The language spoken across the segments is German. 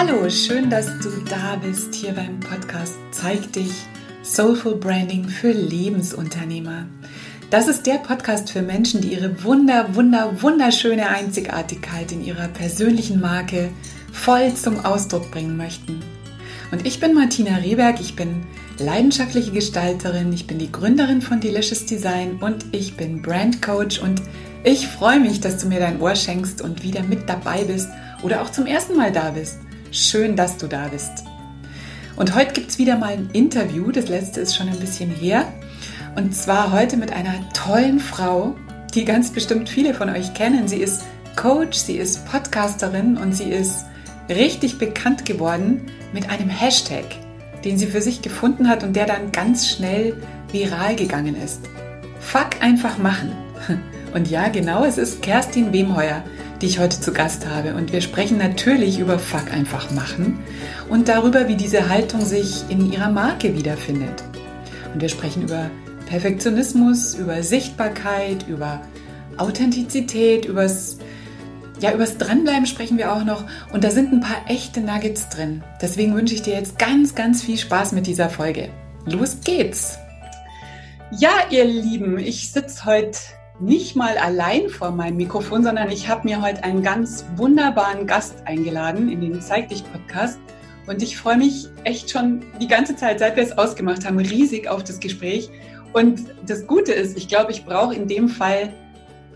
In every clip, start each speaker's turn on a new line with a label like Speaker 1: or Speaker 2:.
Speaker 1: Hallo, schön, dass du da bist hier beim Podcast Zeig dich Soulful Branding für Lebensunternehmer. Das ist der Podcast für Menschen, die ihre wunder, wunder, wunderschöne Einzigartigkeit in ihrer persönlichen Marke voll zum Ausdruck bringen möchten. Und ich bin Martina Rehberg, ich bin leidenschaftliche Gestalterin, ich bin die Gründerin von Delicious Design und ich bin Brand Coach und ich freue mich, dass du mir dein Ohr schenkst und wieder mit dabei bist oder auch zum ersten Mal da bist. Schön, dass du da bist. Und heute gibt es wieder mal ein Interview, das letzte ist schon ein bisschen her. Und zwar heute mit einer tollen Frau, die ganz bestimmt viele von euch kennen. Sie ist Coach, sie ist Podcasterin und sie ist richtig bekannt geworden mit einem Hashtag, den sie für sich gefunden hat und der dann ganz schnell viral gegangen ist. Fuck einfach machen. Und ja, genau, es ist Kerstin Wemheuer die ich heute zu Gast habe. Und wir sprechen natürlich über Fuck einfach machen und darüber, wie diese Haltung sich in ihrer Marke wiederfindet. Und wir sprechen über Perfektionismus, über Sichtbarkeit, über Authentizität, übers ja, übers Dranbleiben sprechen wir auch noch und da sind ein paar echte Nuggets drin. Deswegen wünsche ich dir jetzt ganz, ganz viel Spaß mit dieser Folge. Los geht's! Ja, ihr Lieben, ich sitze heute nicht mal allein vor meinem Mikrofon, sondern ich habe mir heute einen ganz wunderbaren Gast eingeladen in den Zeig dich Podcast. Und ich freue mich echt schon die ganze Zeit, seit wir es ausgemacht haben, riesig auf das Gespräch. Und das Gute ist, ich glaube, ich brauche in dem Fall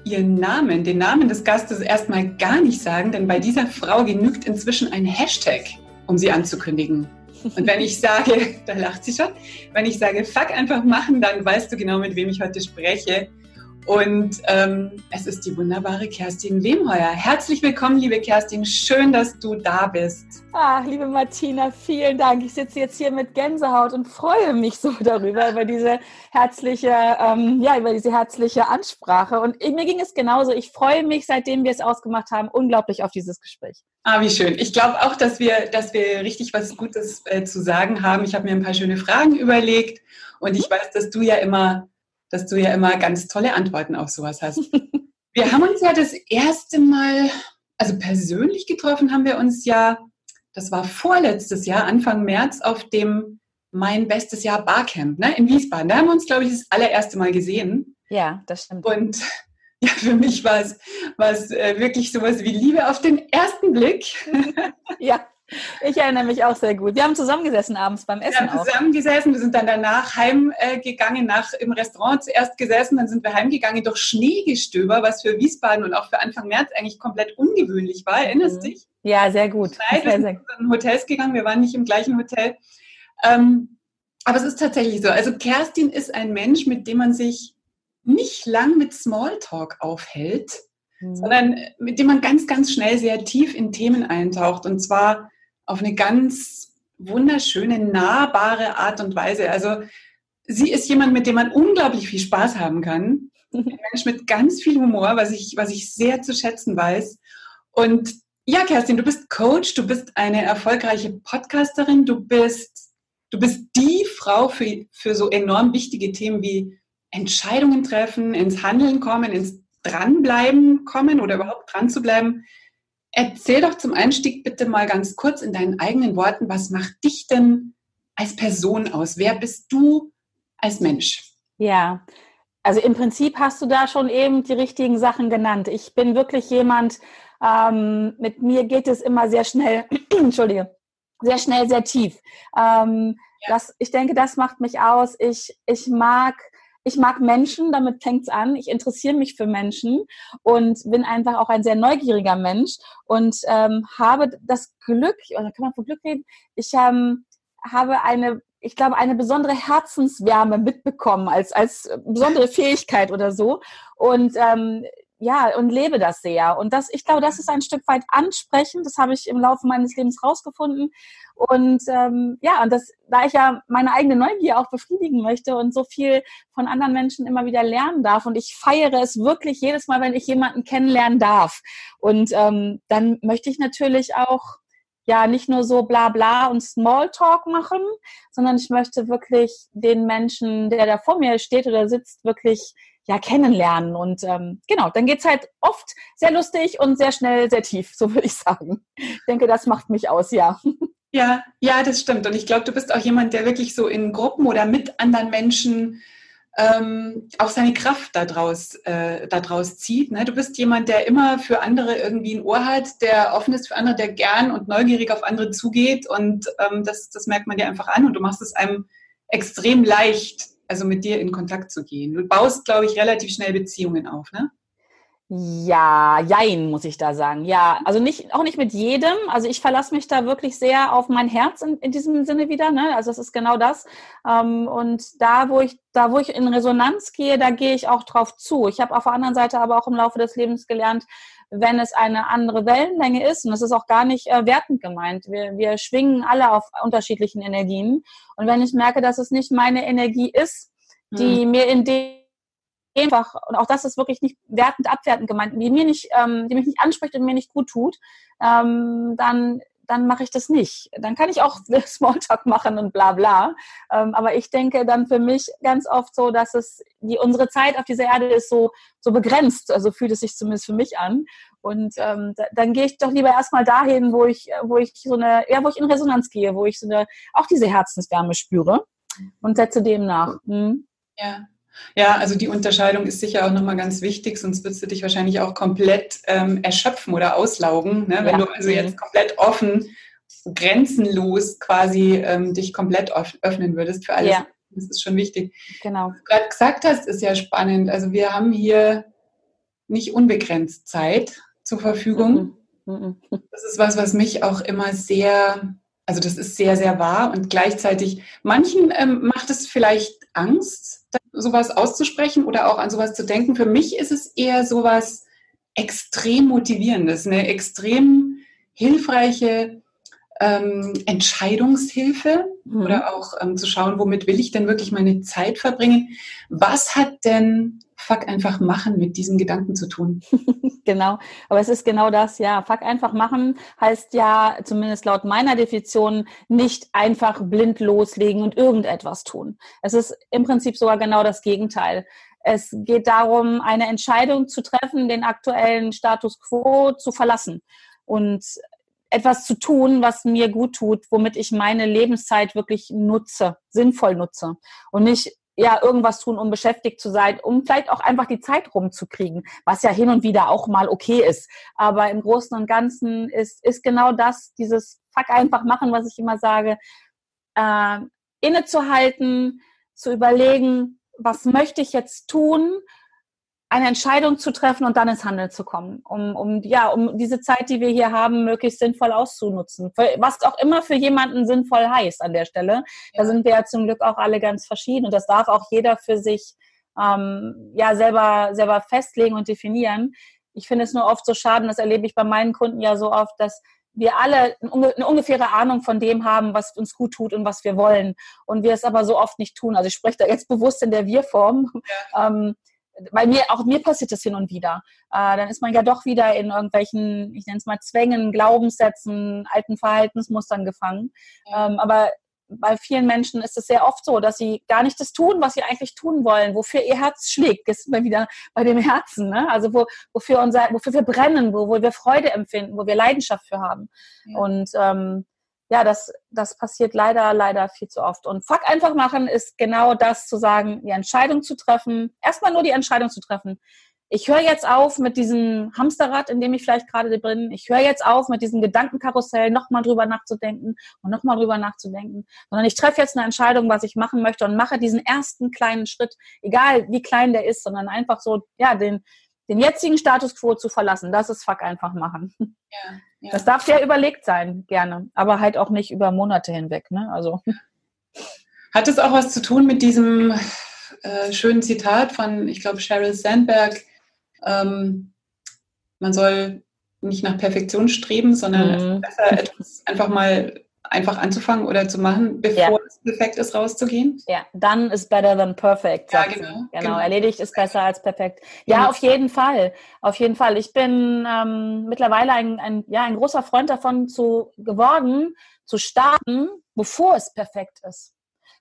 Speaker 1: ihren Namen, den Namen des Gastes erstmal gar nicht sagen, denn bei dieser Frau genügt inzwischen ein Hashtag, um sie anzukündigen. Und wenn ich sage, da lacht sie schon, wenn ich sage, fuck einfach machen, dann weißt du genau, mit wem ich heute spreche. Und ähm, es ist die wunderbare Kerstin Wemheuer. Herzlich willkommen, liebe Kerstin. Schön, dass du da bist.
Speaker 2: Ach, liebe Martina, vielen Dank. Ich sitze jetzt hier mit Gänsehaut und freue mich so darüber, über diese herzliche, ähm, ja, über diese herzliche Ansprache. Und mir ging es genauso. Ich freue mich, seitdem wir es ausgemacht haben, unglaublich auf dieses Gespräch.
Speaker 1: Ah, wie schön. Ich glaube auch, dass wir, dass wir richtig was Gutes äh, zu sagen haben. Ich habe mir ein paar schöne Fragen überlegt und ich weiß, dass du ja immer dass du ja immer ganz tolle Antworten auf sowas hast. Wir haben uns ja das erste Mal, also persönlich getroffen haben wir uns ja, das war vorletztes Jahr, Anfang März, auf dem Mein Bestes Jahr Barcamp ne, in Wiesbaden. Da haben wir uns, glaube ich, das allererste Mal gesehen.
Speaker 2: Ja, das stimmt.
Speaker 1: Und ja, für mich war es, äh, wirklich sowas wie Liebe auf den ersten Blick.
Speaker 2: ja. Ich erinnere mich auch sehr gut. Wir haben zusammengesessen abends beim Essen.
Speaker 1: Wir haben zusammengesessen, wir sind dann danach heimgegangen, nach im Restaurant zuerst gesessen, dann sind wir heimgegangen durch Schneegestöber, was für Wiesbaden und auch für Anfang März eigentlich komplett ungewöhnlich war. Erinnerst du mhm. dich?
Speaker 2: Ja, sehr gut.
Speaker 1: Nein, wir sind in Hotels gegangen, wir waren nicht im gleichen Hotel. Ähm, aber es ist tatsächlich so. Also Kerstin ist ein Mensch, mit dem man sich nicht lang mit Smalltalk aufhält, mhm. sondern mit dem man ganz, ganz schnell sehr tief in Themen eintaucht. Und zwar auf eine ganz wunderschöne, nahbare Art und Weise. Also sie ist jemand, mit dem man unglaublich viel Spaß haben kann. Ein Mensch mit ganz viel Humor, was ich, was ich sehr zu schätzen weiß. Und ja, Kerstin, du bist Coach, du bist eine erfolgreiche Podcasterin, du bist, du bist die Frau für, für so enorm wichtige Themen wie Entscheidungen treffen, ins Handeln kommen, ins Dranbleiben kommen oder überhaupt dran zu bleiben. Erzähl doch zum Einstieg bitte mal ganz kurz in deinen eigenen Worten, was macht dich denn als Person aus? Wer bist du als Mensch?
Speaker 2: Ja, also im Prinzip hast du da schon eben die richtigen Sachen genannt. Ich bin wirklich jemand, ähm, mit mir geht es immer sehr schnell, Entschuldige, sehr schnell, sehr tief. Ähm, ja. das, ich denke, das macht mich aus. Ich, ich mag ich mag Menschen, damit fängt's an. Ich interessiere mich für Menschen und bin einfach auch ein sehr neugieriger Mensch und ähm, habe das Glück, oder kann man von Glück reden, ich ähm, habe eine ich glaube, eine besondere Herzenswärme mitbekommen als, als besondere Fähigkeit oder so. Und ähm, ja, und lebe das sehr. Und das, ich glaube, das ist ein Stück weit ansprechend. Das habe ich im Laufe meines Lebens rausgefunden. Und ähm, ja, und das, da ich ja meine eigene Neugier auch befriedigen möchte und so viel von anderen Menschen immer wieder lernen darf. Und ich feiere es wirklich jedes Mal, wenn ich jemanden kennenlernen darf. Und ähm, dann möchte ich natürlich auch ja nicht nur so bla bla und Smalltalk machen, sondern ich möchte wirklich den Menschen, der da vor mir steht oder sitzt, wirklich ja kennenlernen. Und ähm, genau, dann geht's halt oft sehr lustig und sehr schnell, sehr tief, so würde ich sagen. Ich denke, das macht mich aus, ja.
Speaker 1: Ja, ja, das stimmt. Und ich glaube, du bist auch jemand, der wirklich so in Gruppen oder mit anderen Menschen ähm, auch seine Kraft daraus, äh, daraus zieht. Ne? Du bist jemand, der immer für andere irgendwie ein Ohr hat, der offen ist für andere, der gern und neugierig auf andere zugeht. Und ähm, das, das merkt man dir einfach an und du machst es einem extrem leicht, also mit dir in Kontakt zu gehen. Du baust, glaube ich, relativ schnell Beziehungen auf, ne?
Speaker 2: Ja, jein, muss ich da sagen. Ja, also nicht, auch nicht mit jedem. Also ich verlasse mich da wirklich sehr auf mein Herz in, in diesem Sinne wieder. Ne? Also das ist genau das. Ähm, und da, wo ich, da, wo ich in Resonanz gehe, da gehe ich auch drauf zu. Ich habe auf der anderen Seite aber auch im Laufe des Lebens gelernt, wenn es eine andere Wellenlänge ist, und das ist auch gar nicht äh, wertend gemeint, wir, wir schwingen alle auf unterschiedlichen Energien. Und wenn ich merke, dass es nicht meine Energie ist, die mhm. mir in dem einfach, und auch das ist wirklich nicht wertend, abwertend gemeint, die mir nicht, ähm, die mich nicht anspricht und mir nicht gut tut, ähm, dann dann mache ich das nicht. Dann kann ich auch Smalltalk machen und bla bla. Ähm, aber ich denke dann für mich ganz oft so, dass es die, unsere Zeit auf dieser Erde ist so, so begrenzt. Also fühlt es sich zumindest für mich an. Und ähm, da, dann gehe ich doch lieber erstmal dahin, wo ich, wo ich so eine, ja, wo ich in Resonanz gehe, wo ich so eine, auch diese Herzenswärme spüre und setze dem nach. Hm?
Speaker 1: Ja. Ja, also die Unterscheidung ist sicher auch nochmal ganz wichtig, sonst würdest du dich wahrscheinlich auch komplett ähm, erschöpfen oder auslaugen. Ne? Wenn ja. du also jetzt komplett offen, grenzenlos quasi ähm, dich komplett öffnen würdest für alles. Ja. Das ist schon wichtig.
Speaker 2: Genau.
Speaker 1: Was du gerade gesagt hast, ist ja spannend. Also wir haben hier nicht unbegrenzt Zeit zur Verfügung. Mhm. Mhm. Das ist was, was mich auch immer sehr, also das ist sehr, sehr wahr und gleichzeitig, manchen ähm, macht es vielleicht Angst, sowas auszusprechen oder auch an sowas zu denken. Für mich ist es eher sowas extrem motivierendes, eine extrem hilfreiche ähm, Entscheidungshilfe mhm. oder auch ähm, zu schauen, womit will ich denn wirklich meine Zeit verbringen. Was hat denn Fuck einfach machen mit diesem Gedanken zu tun?
Speaker 2: genau, aber es ist genau das, ja. Fuck einfach machen heißt ja, zumindest laut meiner Definition, nicht einfach blind loslegen und irgendetwas tun. Es ist im Prinzip sogar genau das Gegenteil. Es geht darum, eine Entscheidung zu treffen, den aktuellen Status quo zu verlassen und etwas zu tun, was mir gut tut, womit ich meine Lebenszeit wirklich nutze, sinnvoll nutze und nicht ja irgendwas tun, um beschäftigt zu sein, um vielleicht auch einfach die Zeit rumzukriegen, was ja hin und wieder auch mal okay ist. Aber im Großen und Ganzen ist, ist genau das, dieses Fuck einfach machen, was ich immer sage, äh, innezuhalten, zu überlegen, was möchte ich jetzt tun eine Entscheidung zu treffen und dann ins Handeln zu kommen, um, um, ja, um diese Zeit, die wir hier haben, möglichst sinnvoll auszunutzen. Was auch immer für jemanden sinnvoll heißt an der Stelle. Da sind wir ja zum Glück auch alle ganz verschieden und das darf auch jeder für sich ähm, ja selber, selber festlegen und definieren. Ich finde es nur oft so schade, das erlebe ich bei meinen Kunden ja so oft, dass wir alle eine ungefähre Ahnung von dem haben, was uns gut tut und was wir wollen. Und wir es aber so oft nicht tun. Also ich spreche da jetzt bewusst in der Wir-Form. Ja. Ähm, weil mir, auch mir passiert das hin und wieder. Äh, dann ist man ja doch wieder in irgendwelchen, ich nenne es mal Zwängen, Glaubenssätzen, alten Verhaltensmustern gefangen. Ähm, aber bei vielen Menschen ist es sehr oft so, dass sie gar nicht das tun, was sie eigentlich tun wollen, wofür ihr Herz schlägt. Das ist immer wieder bei dem Herzen, ne? Also wo, wofür unser, wofür wir brennen, wo, wo wir Freude empfinden, wo wir Leidenschaft für haben. Ja. Und ähm, ja, das, das passiert leider, leider viel zu oft. Und Fuck einfach machen ist genau das zu sagen, die Entscheidung zu treffen, erstmal nur die Entscheidung zu treffen. Ich höre jetzt auf mit diesem Hamsterrad, in dem ich vielleicht gerade bin. Ich höre jetzt auf mit diesem Gedankenkarussell, nochmal drüber nachzudenken und nochmal drüber nachzudenken. Sondern ich treffe jetzt eine Entscheidung, was ich machen möchte und mache diesen ersten kleinen Schritt, egal wie klein der ist, sondern einfach so, ja, den, den jetzigen Status quo zu verlassen. Das ist Fuck einfach machen. Ja, ja. Das darf sehr überlegt sein, gerne, aber halt auch nicht über Monate hinweg. Ne? Also.
Speaker 1: Hat es auch was zu tun mit diesem äh, schönen Zitat von, ich glaube, Sheryl Sandberg, ähm, man soll nicht nach Perfektion streben, sondern mhm. besser etwas einfach mal einfach anzufangen oder zu machen, bevor ja. es perfekt ist, rauszugehen?
Speaker 2: Ja, dann ist better than perfect.
Speaker 1: Ja, genau,
Speaker 2: genau, genau. Erledigt ist besser als perfekt. Ja, genau. auf jeden Fall. Auf jeden Fall. Ich bin ähm, mittlerweile ein, ein, ja, ein großer Freund davon zu, geworden, zu starten, bevor es perfekt ist.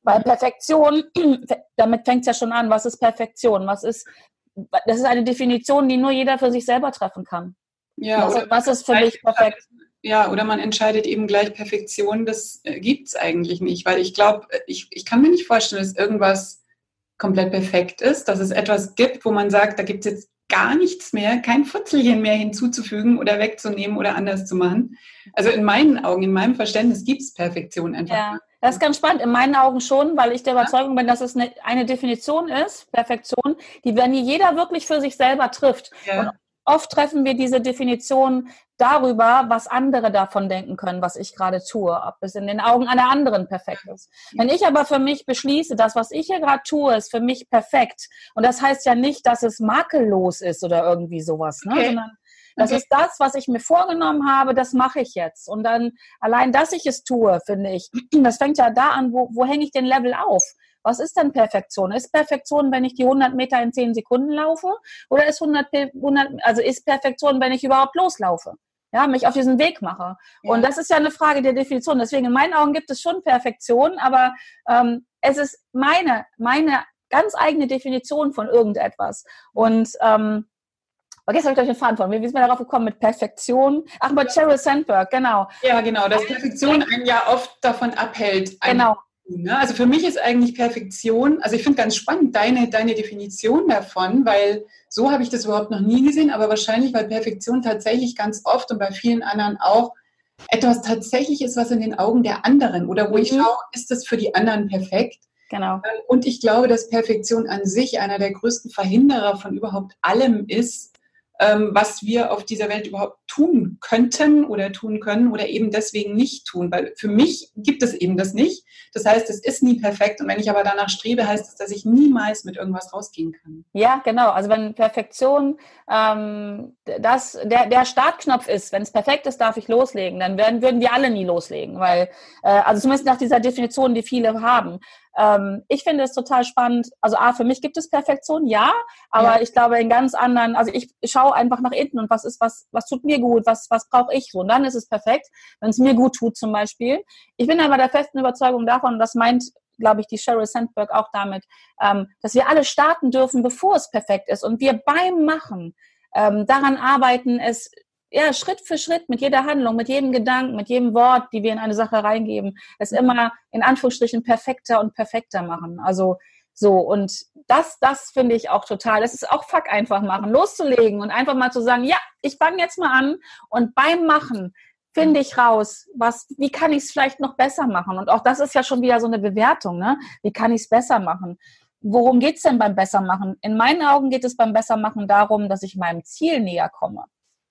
Speaker 2: Weil Perfektion, damit fängt es ja schon an, was ist Perfektion? Was ist, das ist eine Definition, die nur jeder für sich selber treffen kann. Ja, was, was ist für mich perfekt?
Speaker 1: Ja, oder man entscheidet eben gleich Perfektion, das äh, gibt es eigentlich nicht, weil ich glaube, ich, ich kann mir nicht vorstellen, dass irgendwas komplett perfekt ist, dass es etwas gibt, wo man sagt, da gibt es jetzt gar nichts mehr, kein Futzelchen mehr hinzuzufügen oder wegzunehmen oder anders zu machen. Also in meinen Augen, in meinem Verständnis gibt es Perfektion einfach.
Speaker 2: Ja, das ist ganz spannend. In meinen Augen schon, weil ich der Überzeugung bin, dass es eine, eine Definition ist, Perfektion, die wenn jeder wirklich für sich selber trifft. Ja. Und oft treffen wir diese Definition darüber, was andere davon denken können, was ich gerade tue, ob es in den Augen einer anderen perfekt ist. Wenn ich aber für mich beschließe, das, was ich hier gerade tue, ist für mich perfekt, und das heißt ja nicht, dass es makellos ist oder irgendwie sowas, ne? Okay. sondern das okay. ist das, was ich mir vorgenommen habe, das mache ich jetzt. Und dann allein, dass ich es tue, finde ich, das fängt ja da an, wo, wo hänge ich den Level auf? Was ist denn Perfektion? Ist Perfektion, wenn ich die 100 Meter in 10 Sekunden laufe? Oder ist 100, 100 also ist Perfektion, wenn ich überhaupt loslaufe? Ja, mich auf diesen Weg mache. Ja. Und das ist ja eine Frage der Definition. Deswegen in meinen Augen gibt es schon Perfektion, aber ähm, es ist meine, meine ganz eigene Definition von irgendetwas. Und ähm, aber gestern habe ich euch den Faden von. Wie sind wir darauf gekommen mit Perfektion? Ach, bei Sheryl Sandberg, genau.
Speaker 1: Ja, genau, dass Perfektion einen ja oft davon abhält.
Speaker 2: Genau.
Speaker 1: Ne? Also für mich ist eigentlich Perfektion, also ich finde ganz spannend deine, deine Definition davon, weil so habe ich das überhaupt noch nie gesehen, aber wahrscheinlich, weil Perfektion tatsächlich ganz oft und bei vielen anderen auch etwas tatsächlich ist, was in den Augen der anderen oder wo ich mhm. schaue, ist das für die anderen perfekt?
Speaker 2: Genau.
Speaker 1: Und ich glaube, dass Perfektion an sich einer der größten Verhinderer von überhaupt allem ist, was wir auf dieser Welt überhaupt tun könnten oder tun können oder eben deswegen nicht tun. Weil für mich gibt es eben das nicht. Das heißt, es ist nie perfekt. Und wenn ich aber danach strebe, heißt es, dass ich niemals mit irgendwas rausgehen kann.
Speaker 2: Ja, genau. Also wenn Perfektion ähm, das, der, der Startknopf ist, wenn es perfekt ist, darf ich loslegen, dann werden, würden wir alle nie loslegen. Weil, äh, also zumindest nach dieser Definition, die viele haben. Ähm, ich finde es total spannend. Also A, für mich gibt es Perfektion, ja, aber ja. ich glaube in ganz anderen, also ich schaue einfach nach innen und was ist, was, was tut mir gut, was, was brauche ich so. Und dann ist es perfekt, wenn es mir gut tut zum Beispiel. Ich bin aber der festen Überzeugung davon, und das meint glaube ich, die Sheryl Sandberg auch damit, ähm, dass wir alle starten dürfen, bevor es perfekt ist und wir beim Machen ähm, daran arbeiten, es ja, Schritt für Schritt mit jeder Handlung, mit jedem Gedanken, mit jedem Wort, die wir in eine Sache reingeben, es immer in Anführungsstrichen perfekter und perfekter machen. Also so, und das, das finde ich auch total. Das ist auch Fuck einfach machen, loszulegen und einfach mal zu sagen, ja, ich fange jetzt mal an und beim Machen finde ich raus, was, wie kann ich es vielleicht noch besser machen? Und auch das ist ja schon wieder so eine Bewertung, ne? Wie kann ich es besser machen? Worum geht es denn beim Bessermachen? In meinen Augen geht es beim Bessermachen darum, dass ich meinem Ziel näher komme.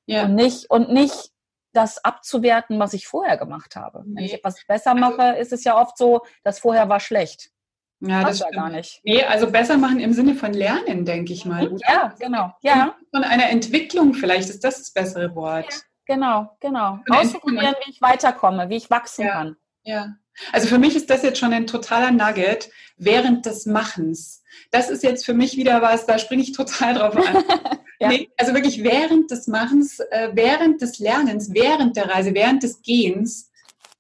Speaker 2: Ja. Und nicht, und nicht das abzuwerten, was ich vorher gemacht habe. Nee. Wenn ich etwas besser also mache, ist es ja oft so, dass vorher war schlecht.
Speaker 1: Ja, das, das gar nicht. Nee, also besser machen im Sinne von Lernen, denke ich mal. Oder?
Speaker 2: Ja, genau. Ja.
Speaker 1: Von einer Entwicklung vielleicht ist das das bessere Wort. Ja,
Speaker 2: genau, genau. Ausprobieren, wie ich weiterkomme, wie ich wachsen
Speaker 1: ja,
Speaker 2: kann.
Speaker 1: Ja. Also für mich ist das jetzt schon ein totaler Nugget während des Machens. Das ist jetzt für mich wieder was, da springe ich total drauf an. Ja. Nee, also wirklich während des Machens, äh, während des Lernens, während der Reise, während des Gehens,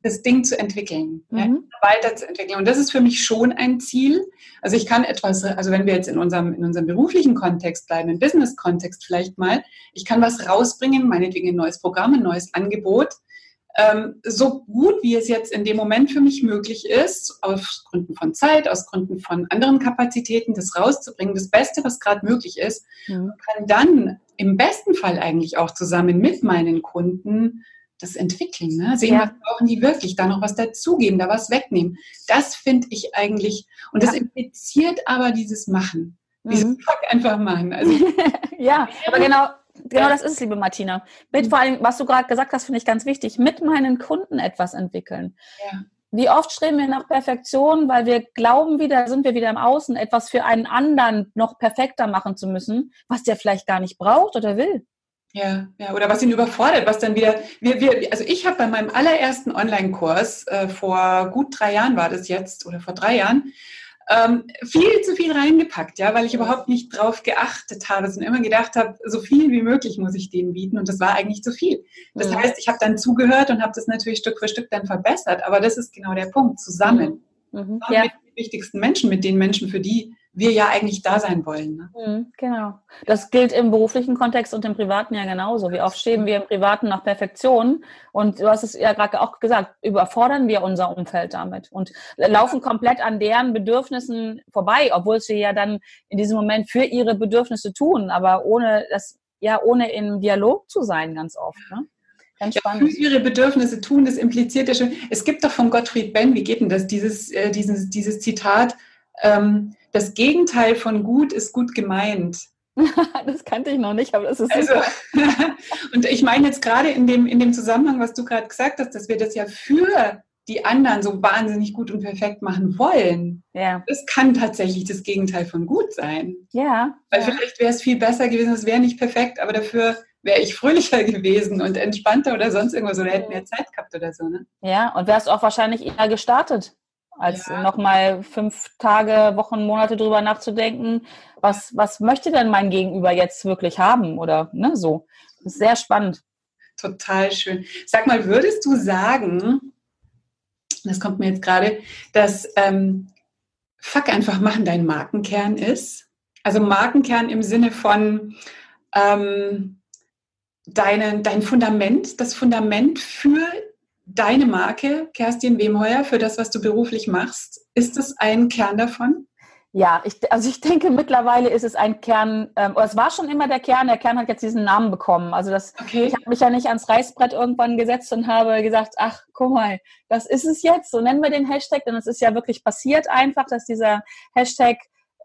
Speaker 1: das Ding zu entwickeln, mhm. ja, weiterzuentwickeln. Und das ist für mich schon ein Ziel. Also ich kann etwas, also wenn wir jetzt in unserem, in unserem beruflichen Kontext bleiben, im Business-Kontext vielleicht mal, ich kann was rausbringen, meinetwegen ein neues Programm, ein neues Angebot, ähm, so gut wie es jetzt in dem Moment für mich möglich ist, aus Gründen von Zeit, aus Gründen von anderen Kapazitäten, das rauszubringen, das Beste, was gerade möglich ist, mhm. kann dann im besten Fall eigentlich auch zusammen mit meinen Kunden das entwickeln. Ne? Sehen, ja. was brauchen die wirklich, da noch was dazugeben, da was wegnehmen. Das finde ich eigentlich, und ja. das impliziert aber dieses Machen. Dieses mhm. Fuck einfach machen. Also,
Speaker 2: ja, aber genau, Genau das ist es, liebe Martina. Mit vor allem, was du gerade gesagt hast, finde ich ganz wichtig, mit meinen Kunden etwas entwickeln. Ja. Wie oft streben wir nach Perfektion, weil wir glauben wieder, sind wir wieder im Außen, etwas für einen anderen noch perfekter machen zu müssen, was der vielleicht gar nicht braucht oder will.
Speaker 1: Ja, ja, oder was ihn überfordert, was dann wieder, wir, wir, also ich habe bei meinem allerersten Online-Kurs, äh, vor gut drei Jahren war das jetzt, oder vor drei Jahren, ähm, viel zu viel reingepackt, ja, weil ich überhaupt nicht drauf geachtet habe, sondern immer gedacht habe, so viel wie möglich muss ich denen bieten und das war eigentlich zu viel. Das mhm. heißt, ich habe dann zugehört und habe das natürlich Stück für Stück dann verbessert, aber das ist genau der Punkt, zusammen. Mhm. Mhm. Ja. Mit den wichtigsten Menschen, mit den Menschen, für die wir ja eigentlich da sein wollen. Ne?
Speaker 2: Mhm, genau. Das gilt im beruflichen Kontext und im privaten ja genauso. Wie oft streben wir im privaten nach Perfektion? Und du hast es ja gerade auch gesagt, überfordern wir unser Umfeld damit und laufen komplett an deren Bedürfnissen vorbei, obwohl sie ja dann in diesem Moment für ihre Bedürfnisse tun, aber ohne das, ja, ohne im Dialog zu sein, ganz oft. Ne?
Speaker 1: Ganz spannend. Ja, für ihre Bedürfnisse tun, das impliziert ja schon. Es gibt doch von Gottfried Benn, wie geht denn das, dieses, äh, dieses, dieses Zitat, ähm, das Gegenteil von gut ist gut gemeint.
Speaker 2: das kannte ich noch nicht, aber das ist
Speaker 1: also, und ich meine jetzt gerade in dem, in dem Zusammenhang, was du gerade gesagt hast, dass wir das ja für die anderen so wahnsinnig gut und perfekt machen wollen. Ja. Das kann tatsächlich das Gegenteil von gut sein.
Speaker 2: Ja.
Speaker 1: Weil
Speaker 2: ja.
Speaker 1: vielleicht wäre es viel besser gewesen, es wäre nicht perfekt, aber dafür wäre ich fröhlicher gewesen und entspannter oder sonst irgendwas oder hätte mehr Zeit gehabt oder so. Ne?
Speaker 2: Ja, und wärst auch wahrscheinlich eher gestartet als ja. nochmal fünf Tage, Wochen, Monate drüber nachzudenken, was, was möchte denn mein Gegenüber jetzt wirklich haben oder ne, so. Das ist sehr spannend.
Speaker 1: Total schön. Sag mal, würdest du sagen, das kommt mir jetzt gerade, dass ähm, Fuck einfach machen dein Markenkern ist? Also Markenkern im Sinne von ähm, deine, dein Fundament, das Fundament für deine Marke, Kerstin Wemheuer, für das, was du beruflich machst. Ist das ein Kern davon?
Speaker 2: Ja, ich, also ich denke, mittlerweile ist es ein Kern, ähm, es war schon immer der Kern, der Kern hat jetzt diesen Namen bekommen. Also das, okay. ich habe mich ja nicht ans Reißbrett irgendwann gesetzt und habe gesagt, ach, guck mal, das ist es jetzt, so nennen wir den Hashtag, denn es ist ja wirklich passiert einfach, dass dieser Hashtag,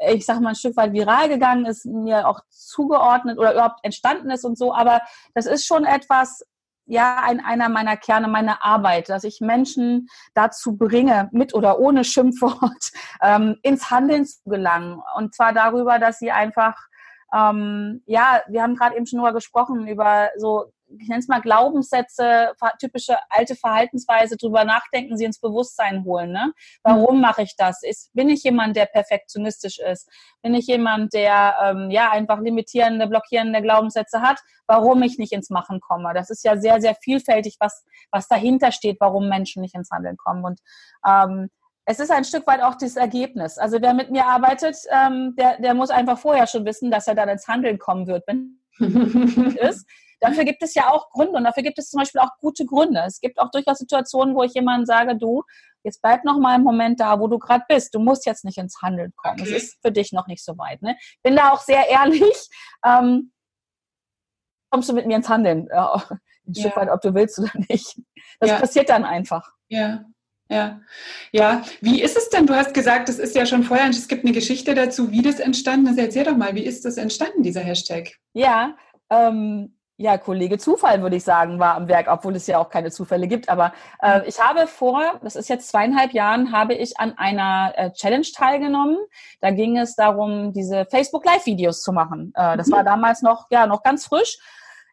Speaker 2: ich sag mal, ein Stück weit viral gegangen ist, mir auch zugeordnet oder überhaupt entstanden ist und so, aber das ist schon etwas, ja ein, einer meiner Kerne meiner Arbeit, dass ich Menschen dazu bringe, mit oder ohne Schimpfwort, ähm, ins Handeln zu gelangen. Und zwar darüber, dass sie einfach, ähm, ja, wir haben gerade eben schon darüber gesprochen, über so ich nenne es mal Glaubenssätze, typische alte Verhaltensweise, drüber nachdenken, sie ins Bewusstsein holen. Ne? Warum mhm. mache ich das? Ist, bin ich jemand, der perfektionistisch ist? Bin ich jemand, der ähm, ja einfach limitierende, blockierende Glaubenssätze hat? Warum ich nicht ins Machen komme? Das ist ja sehr, sehr vielfältig, was, was dahinter steht, warum Menschen nicht ins Handeln kommen. Und ähm, es ist ein Stück weit auch das Ergebnis. Also wer mit mir arbeitet, ähm, der, der muss einfach vorher schon wissen, dass er dann ins Handeln kommen wird, wenn ist. Dafür gibt es ja auch Gründe und dafür gibt es zum Beispiel auch gute Gründe. Es gibt auch durchaus Situationen, wo ich jemandem sage, du, jetzt bleib noch mal einen Moment da, wo du gerade bist. Du musst jetzt nicht ins Handeln kommen. Okay. Es ist für dich noch nicht so weit. Ne? Bin da auch sehr ehrlich. Ähm, kommst du mit mir ins Handeln? Ja, ein ja. Stück weit, ob du willst oder nicht. Das ja. passiert dann einfach.
Speaker 1: Ja. Ja, ja. Wie ist es denn? Du hast gesagt, das ist ja schon vorher, es gibt eine Geschichte dazu, wie das entstanden ist. Erzähl doch mal, wie ist das entstanden, dieser Hashtag?
Speaker 2: Ja, ähm, ja, Kollege Zufall, würde ich sagen, war am Werk, obwohl es ja auch keine Zufälle gibt. Aber äh, ich habe vor, das ist jetzt zweieinhalb Jahren, habe ich an einer äh, Challenge teilgenommen. Da ging es darum, diese Facebook Live-Videos zu machen. Äh, das mhm. war damals noch, ja, noch ganz frisch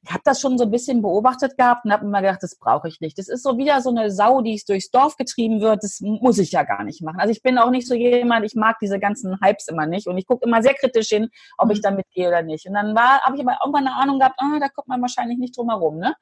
Speaker 2: ich habe das schon so ein bisschen beobachtet gehabt und habe immer gedacht, das brauche ich nicht. Das ist so wieder so eine Sau, die durchs Dorf getrieben wird. Das muss ich ja gar nicht machen. Also ich bin auch nicht so jemand, ich mag diese ganzen Hypes immer nicht und ich gucke immer sehr kritisch hin, ob ich mhm. damit gehe oder nicht. Und dann war, habe ich aber irgendwann eine Ahnung gehabt, ah, da kommt man wahrscheinlich nicht drum herum. Ne?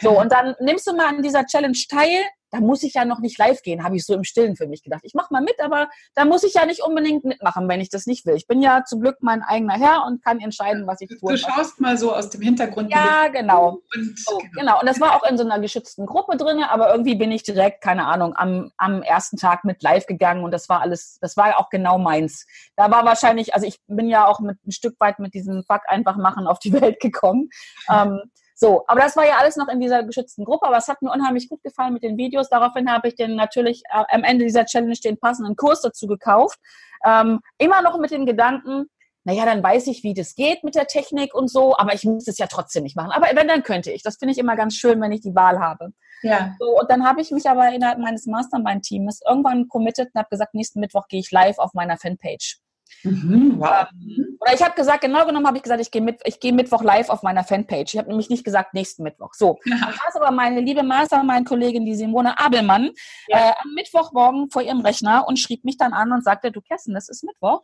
Speaker 2: So, und dann nimmst du mal an dieser Challenge teil, da muss ich ja noch nicht live gehen, habe ich so im Stillen für mich gedacht. Ich mache mal mit, aber da muss ich ja nicht unbedingt mitmachen, wenn ich das nicht will. Ich bin ja zum Glück mein eigener Herr und kann entscheiden, was ich tue.
Speaker 1: Du schaust mal so aus dem Hintergrund.
Speaker 2: Ja, genau. Und, so, genau. genau. Und das war auch in so einer geschützten Gruppe drin, aber irgendwie bin ich direkt, keine Ahnung, am, am ersten Tag mit live gegangen und das war alles, das war auch genau meins. Da war wahrscheinlich, also ich bin ja auch mit ein Stück weit mit diesem Fuck einfach machen auf die Welt gekommen. ähm, so, aber das war ja alles noch in dieser geschützten Gruppe, aber es hat mir unheimlich gut gefallen mit den Videos. Daraufhin habe ich den natürlich äh, am Ende dieser Challenge den passenden Kurs dazu gekauft. Ähm, immer noch mit dem Gedanken, naja, dann weiß ich, wie das geht mit der Technik und so, aber ich muss es ja trotzdem nicht machen. Aber wenn, dann könnte ich. Das finde ich immer ganz schön, wenn ich die Wahl habe. Ja. So, und dann habe ich mich aber innerhalb meines Mastermind-Teams irgendwann committed und habe gesagt, nächsten Mittwoch gehe ich live auf meiner Fanpage. Mhm, wow. Ähm, oder ich habe gesagt, genau genommen habe ich gesagt, ich gehe mit, geh Mittwoch live auf meiner Fanpage. Ich habe nämlich nicht gesagt, nächsten Mittwoch. So. Ja. Dann war aber meine liebe Mastermind-Kollegin, die Simone Abelmann, ja. äh, am Mittwochmorgen vor ihrem Rechner und schrieb mich dann an und sagte, du Kerstin, das ist Mittwoch.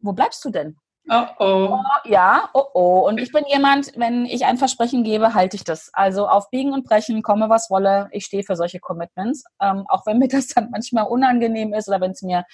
Speaker 2: Wo bleibst du denn? Oh oh. oh. Ja, oh oh. Und ich bin jemand, wenn ich ein Versprechen gebe, halte ich das. Also auf Biegen und Brechen, komme was wolle, ich stehe für solche Commitments. Ähm, auch wenn mir das dann manchmal unangenehm ist oder wenn es mir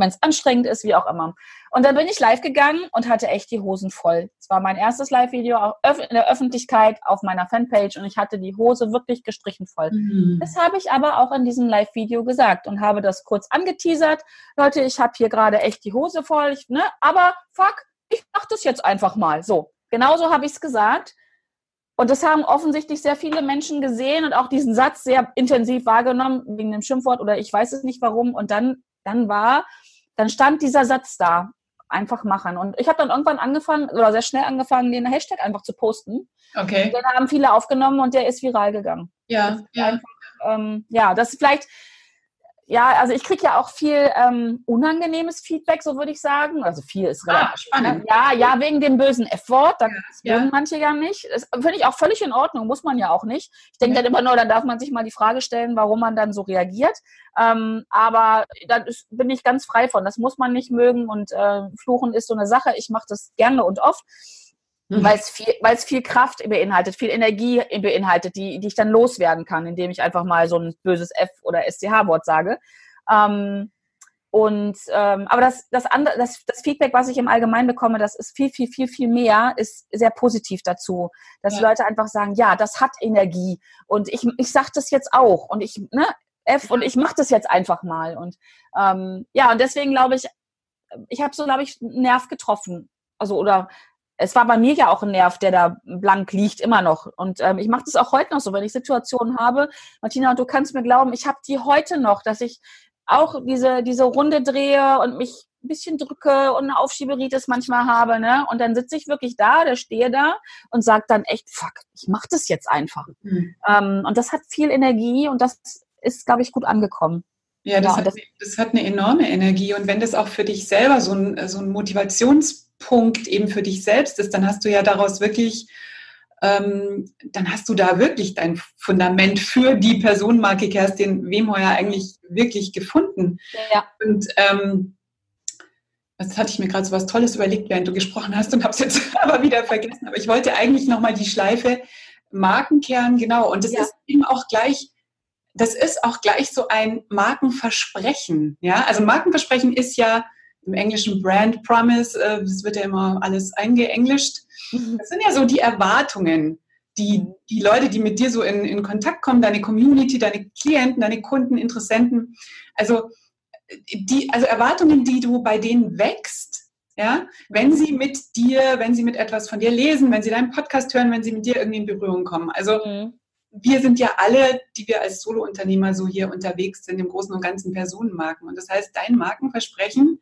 Speaker 2: wenn es anstrengend ist, wie auch immer. Und dann bin ich live gegangen und hatte echt die Hosen voll. Es war mein erstes Live-Video in der Öffentlichkeit auf meiner Fanpage und ich hatte die Hose wirklich gestrichen voll. Mhm. Das habe ich aber auch in diesem Live-Video gesagt und habe das kurz angeteasert. Leute, ich habe hier gerade echt die Hose voll, ich, ne? aber fuck, ich mache das jetzt einfach mal. So, genauso habe ich es gesagt. Und das haben offensichtlich sehr viele Menschen gesehen und auch diesen Satz sehr intensiv wahrgenommen, wegen dem Schimpfwort oder ich weiß es nicht warum. Und dann, dann war dann stand dieser Satz da. Einfach machen. Und ich habe dann irgendwann angefangen, oder sehr schnell angefangen, den Hashtag einfach zu posten. Okay. Den haben viele aufgenommen und der ist viral gegangen. Ja, ja. Einfach, ähm, ja, das ist vielleicht, ja, also ich kriege ja auch viel ähm, unangenehmes Feedback, so würde ich sagen. Also viel ist
Speaker 1: relativ. Ah, spannend.
Speaker 2: Ja, ja, wegen dem bösen F-Wort. Das ja, mögen ja. manche ja nicht. Das finde ich auch völlig in Ordnung, muss man ja auch nicht. Ich denke ja. dann immer nur, dann darf man sich mal die Frage stellen, warum man dann so reagiert. Ähm, aber da bin ich ganz frei von. Das muss man nicht mögen und äh, Fluchen ist so eine Sache. Ich mache das gerne und oft. Mhm. Weil es viel, weil es viel Kraft beinhaltet, viel Energie beinhaltet, die, die ich dann loswerden kann, indem ich einfach mal so ein böses F oder SCH-Wort sage. Ähm, und ähm, aber das, das, andere, das, das Feedback, was ich im Allgemeinen bekomme, das ist viel, viel, viel, viel mehr, ist sehr positiv dazu. Dass ja. Leute einfach sagen, ja, das hat Energie. Und ich, ich sage das jetzt auch. Und ich, ne, F und ich mache das jetzt einfach mal. Und ähm, ja, und deswegen glaube ich, ich habe so, glaube ich, einen Nerv getroffen. Also, oder es war bei mir ja auch ein Nerv, der da blank liegt, immer noch. Und ähm, ich mache das auch heute noch so, wenn ich Situationen habe. Martina, du kannst mir glauben, ich habe die heute noch, dass ich auch diese, diese Runde drehe und mich ein bisschen drücke und eine Aufschieberitis manchmal habe, ne? Und dann sitze ich wirklich da, der stehe da und sage dann echt, fuck, ich mache das jetzt einfach. Mhm. Ähm, und das hat viel Energie und das ist, glaube ich, gut angekommen.
Speaker 1: Ja, das, ja, hat, das, das, hat, eine enorme Energie. Und wenn das auch für dich selber so ein, so ein Motivationspunkt eben für dich selbst ist, dann hast du ja daraus wirklich, ähm, dann hast du da wirklich dein Fundament für die Personenmarke Kerstin Wemheuer eigentlich wirklich gefunden. Ja. Und ähm, das hatte ich mir gerade so was Tolles überlegt, während du gesprochen hast und habe es jetzt aber wieder vergessen. Aber ich wollte eigentlich nochmal die Schleife Markenkern, genau. Und das ja. ist eben auch gleich das ist auch gleich so ein Markenversprechen. Ja, also Markenversprechen ist ja im Englischen Brand Promise, äh, das wird ja immer alles eingeenglischt. Mhm. Das sind ja so die Erwartungen, die, die Leute, die mit dir so in, in Kontakt kommen, deine Community, deine Klienten, deine Kunden, Interessenten. Also, die, also Erwartungen, die du bei denen wächst, ja, wenn sie mit dir, wenn sie mit etwas von dir lesen, wenn sie deinen Podcast hören, wenn sie mit dir irgendwie in Berührung kommen. Also, mhm wir sind ja alle, die wir als Solo-Unternehmer so hier unterwegs sind, im Großen und Ganzen Personenmarken. Und das heißt, dein Markenversprechen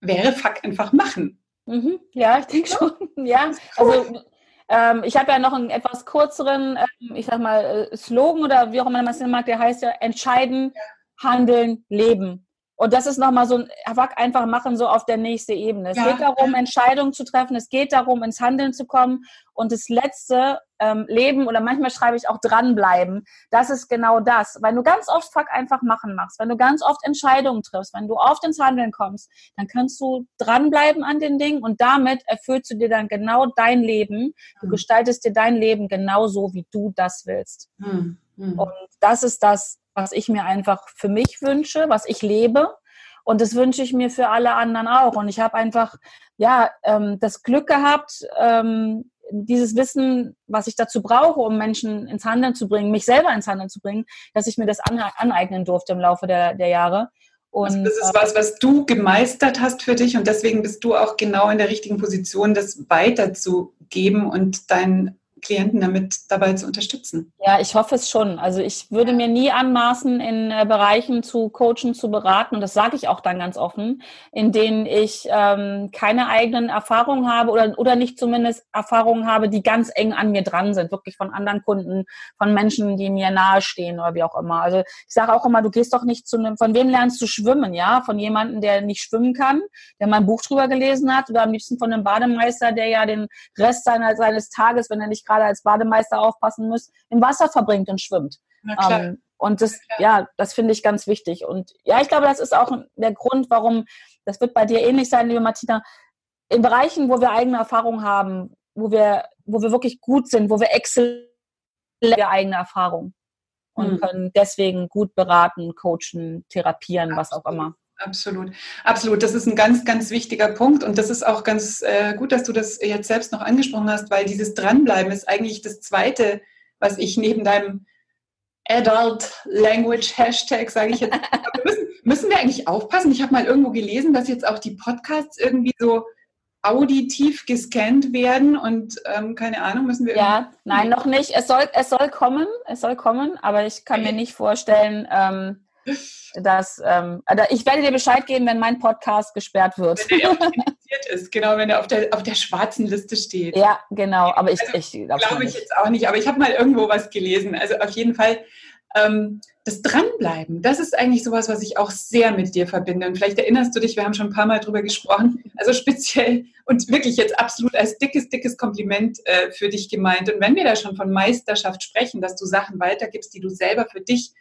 Speaker 1: wäre Fuck einfach machen.
Speaker 2: Mhm. Ja, ich denke schon. Ja, also ähm, ich habe ja noch einen etwas kürzeren, ähm, ich sag mal, äh, Slogan oder wie auch immer man es mag, der heißt ja entscheiden, handeln, leben. Und das ist nochmal so ein einfach machen, so auf der nächste Ebene. Es ja. geht darum, Entscheidungen zu treffen. Es geht darum, ins Handeln zu kommen. Und das letzte ähm, Leben oder manchmal schreibe ich auch dranbleiben. Das ist genau das. Weil du ganz oft Fuck einfach machen machst, wenn du ganz oft Entscheidungen triffst, wenn du oft ins Handeln kommst, dann kannst du dranbleiben an den Dingen und damit erfüllst du dir dann genau dein Leben. Du mhm. gestaltest dir dein Leben genau so, wie du das willst. Mhm. Mhm. Und das ist das, was ich mir einfach für mich wünsche, was ich lebe. Und das wünsche ich mir für alle anderen auch. Und ich habe einfach, ja, ähm, das Glück gehabt, ähm, dieses Wissen, was ich dazu brauche, um Menschen ins Handeln zu bringen, mich selber ins Handeln zu bringen, dass ich mir das aneignen durfte im Laufe der, der Jahre.
Speaker 1: Und, also das ist was, was du gemeistert hast für dich und deswegen bist du auch genau in der richtigen Position, das weiterzugeben und dein Klienten damit dabei zu unterstützen.
Speaker 2: Ja, ich hoffe es schon. Also ich würde mir nie anmaßen, in äh, Bereichen zu coachen, zu beraten, und das sage ich auch dann ganz offen, in denen ich ähm, keine eigenen Erfahrungen habe oder, oder nicht zumindest Erfahrungen habe, die ganz eng an mir dran sind, wirklich von anderen Kunden, von Menschen, die mir nahestehen oder wie auch immer. Also ich sage auch immer, du gehst doch nicht zu einem, von wem lernst du schwimmen, ja? Von jemandem, der nicht schwimmen kann, der mal ein Buch drüber gelesen hat, oder am liebsten von einem Bademeister, der ja den Rest seiner, seines Tages, wenn er nicht gerade als Bademeister aufpassen muss, im Wasser verbringt und schwimmt. Ähm, und das, ja, das finde ich ganz wichtig. Und ja, ich glaube, das ist auch der Grund, warum, das wird bei dir ähnlich sein, liebe Martina, in Bereichen, wo wir eigene Erfahrung haben, wo wir, wo wir wirklich gut sind, wo wir exzellent eigene Erfahrung und mhm. können deswegen gut beraten, coachen, therapieren, was auch immer.
Speaker 1: Absolut, absolut. Das ist ein ganz, ganz wichtiger Punkt und das ist auch ganz äh, gut, dass du das jetzt selbst noch angesprochen hast, weil dieses Dranbleiben ist eigentlich das Zweite, was ich neben deinem Adult Language Hashtag, sage ich jetzt, müssen, müssen wir eigentlich aufpassen. Ich habe mal irgendwo gelesen, dass jetzt auch die Podcasts irgendwie so auditiv gescannt werden und ähm, keine Ahnung, müssen wir.
Speaker 2: Ja, nein, noch nicht. Es soll, es soll kommen, es soll kommen, aber ich kann okay. mir nicht vorstellen, ähm, dass ähm, also ich werde dir Bescheid geben, wenn mein Podcast gesperrt wird.
Speaker 1: Wenn er ist, genau, wenn er auf der, auf der schwarzen Liste steht.
Speaker 2: Ja, genau, aber ich, also,
Speaker 1: ich glaube glaub ich jetzt auch nicht, aber ich habe mal irgendwo was gelesen. Also auf jeden Fall ähm, das Dranbleiben, das ist eigentlich sowas, was ich auch sehr mit dir verbinde. Und vielleicht erinnerst du dich, wir haben schon ein paar Mal drüber gesprochen, also speziell und wirklich jetzt absolut als dickes, dickes Kompliment äh, für dich gemeint. Und wenn wir da schon von Meisterschaft sprechen, dass du Sachen weitergibst, die du selber für dich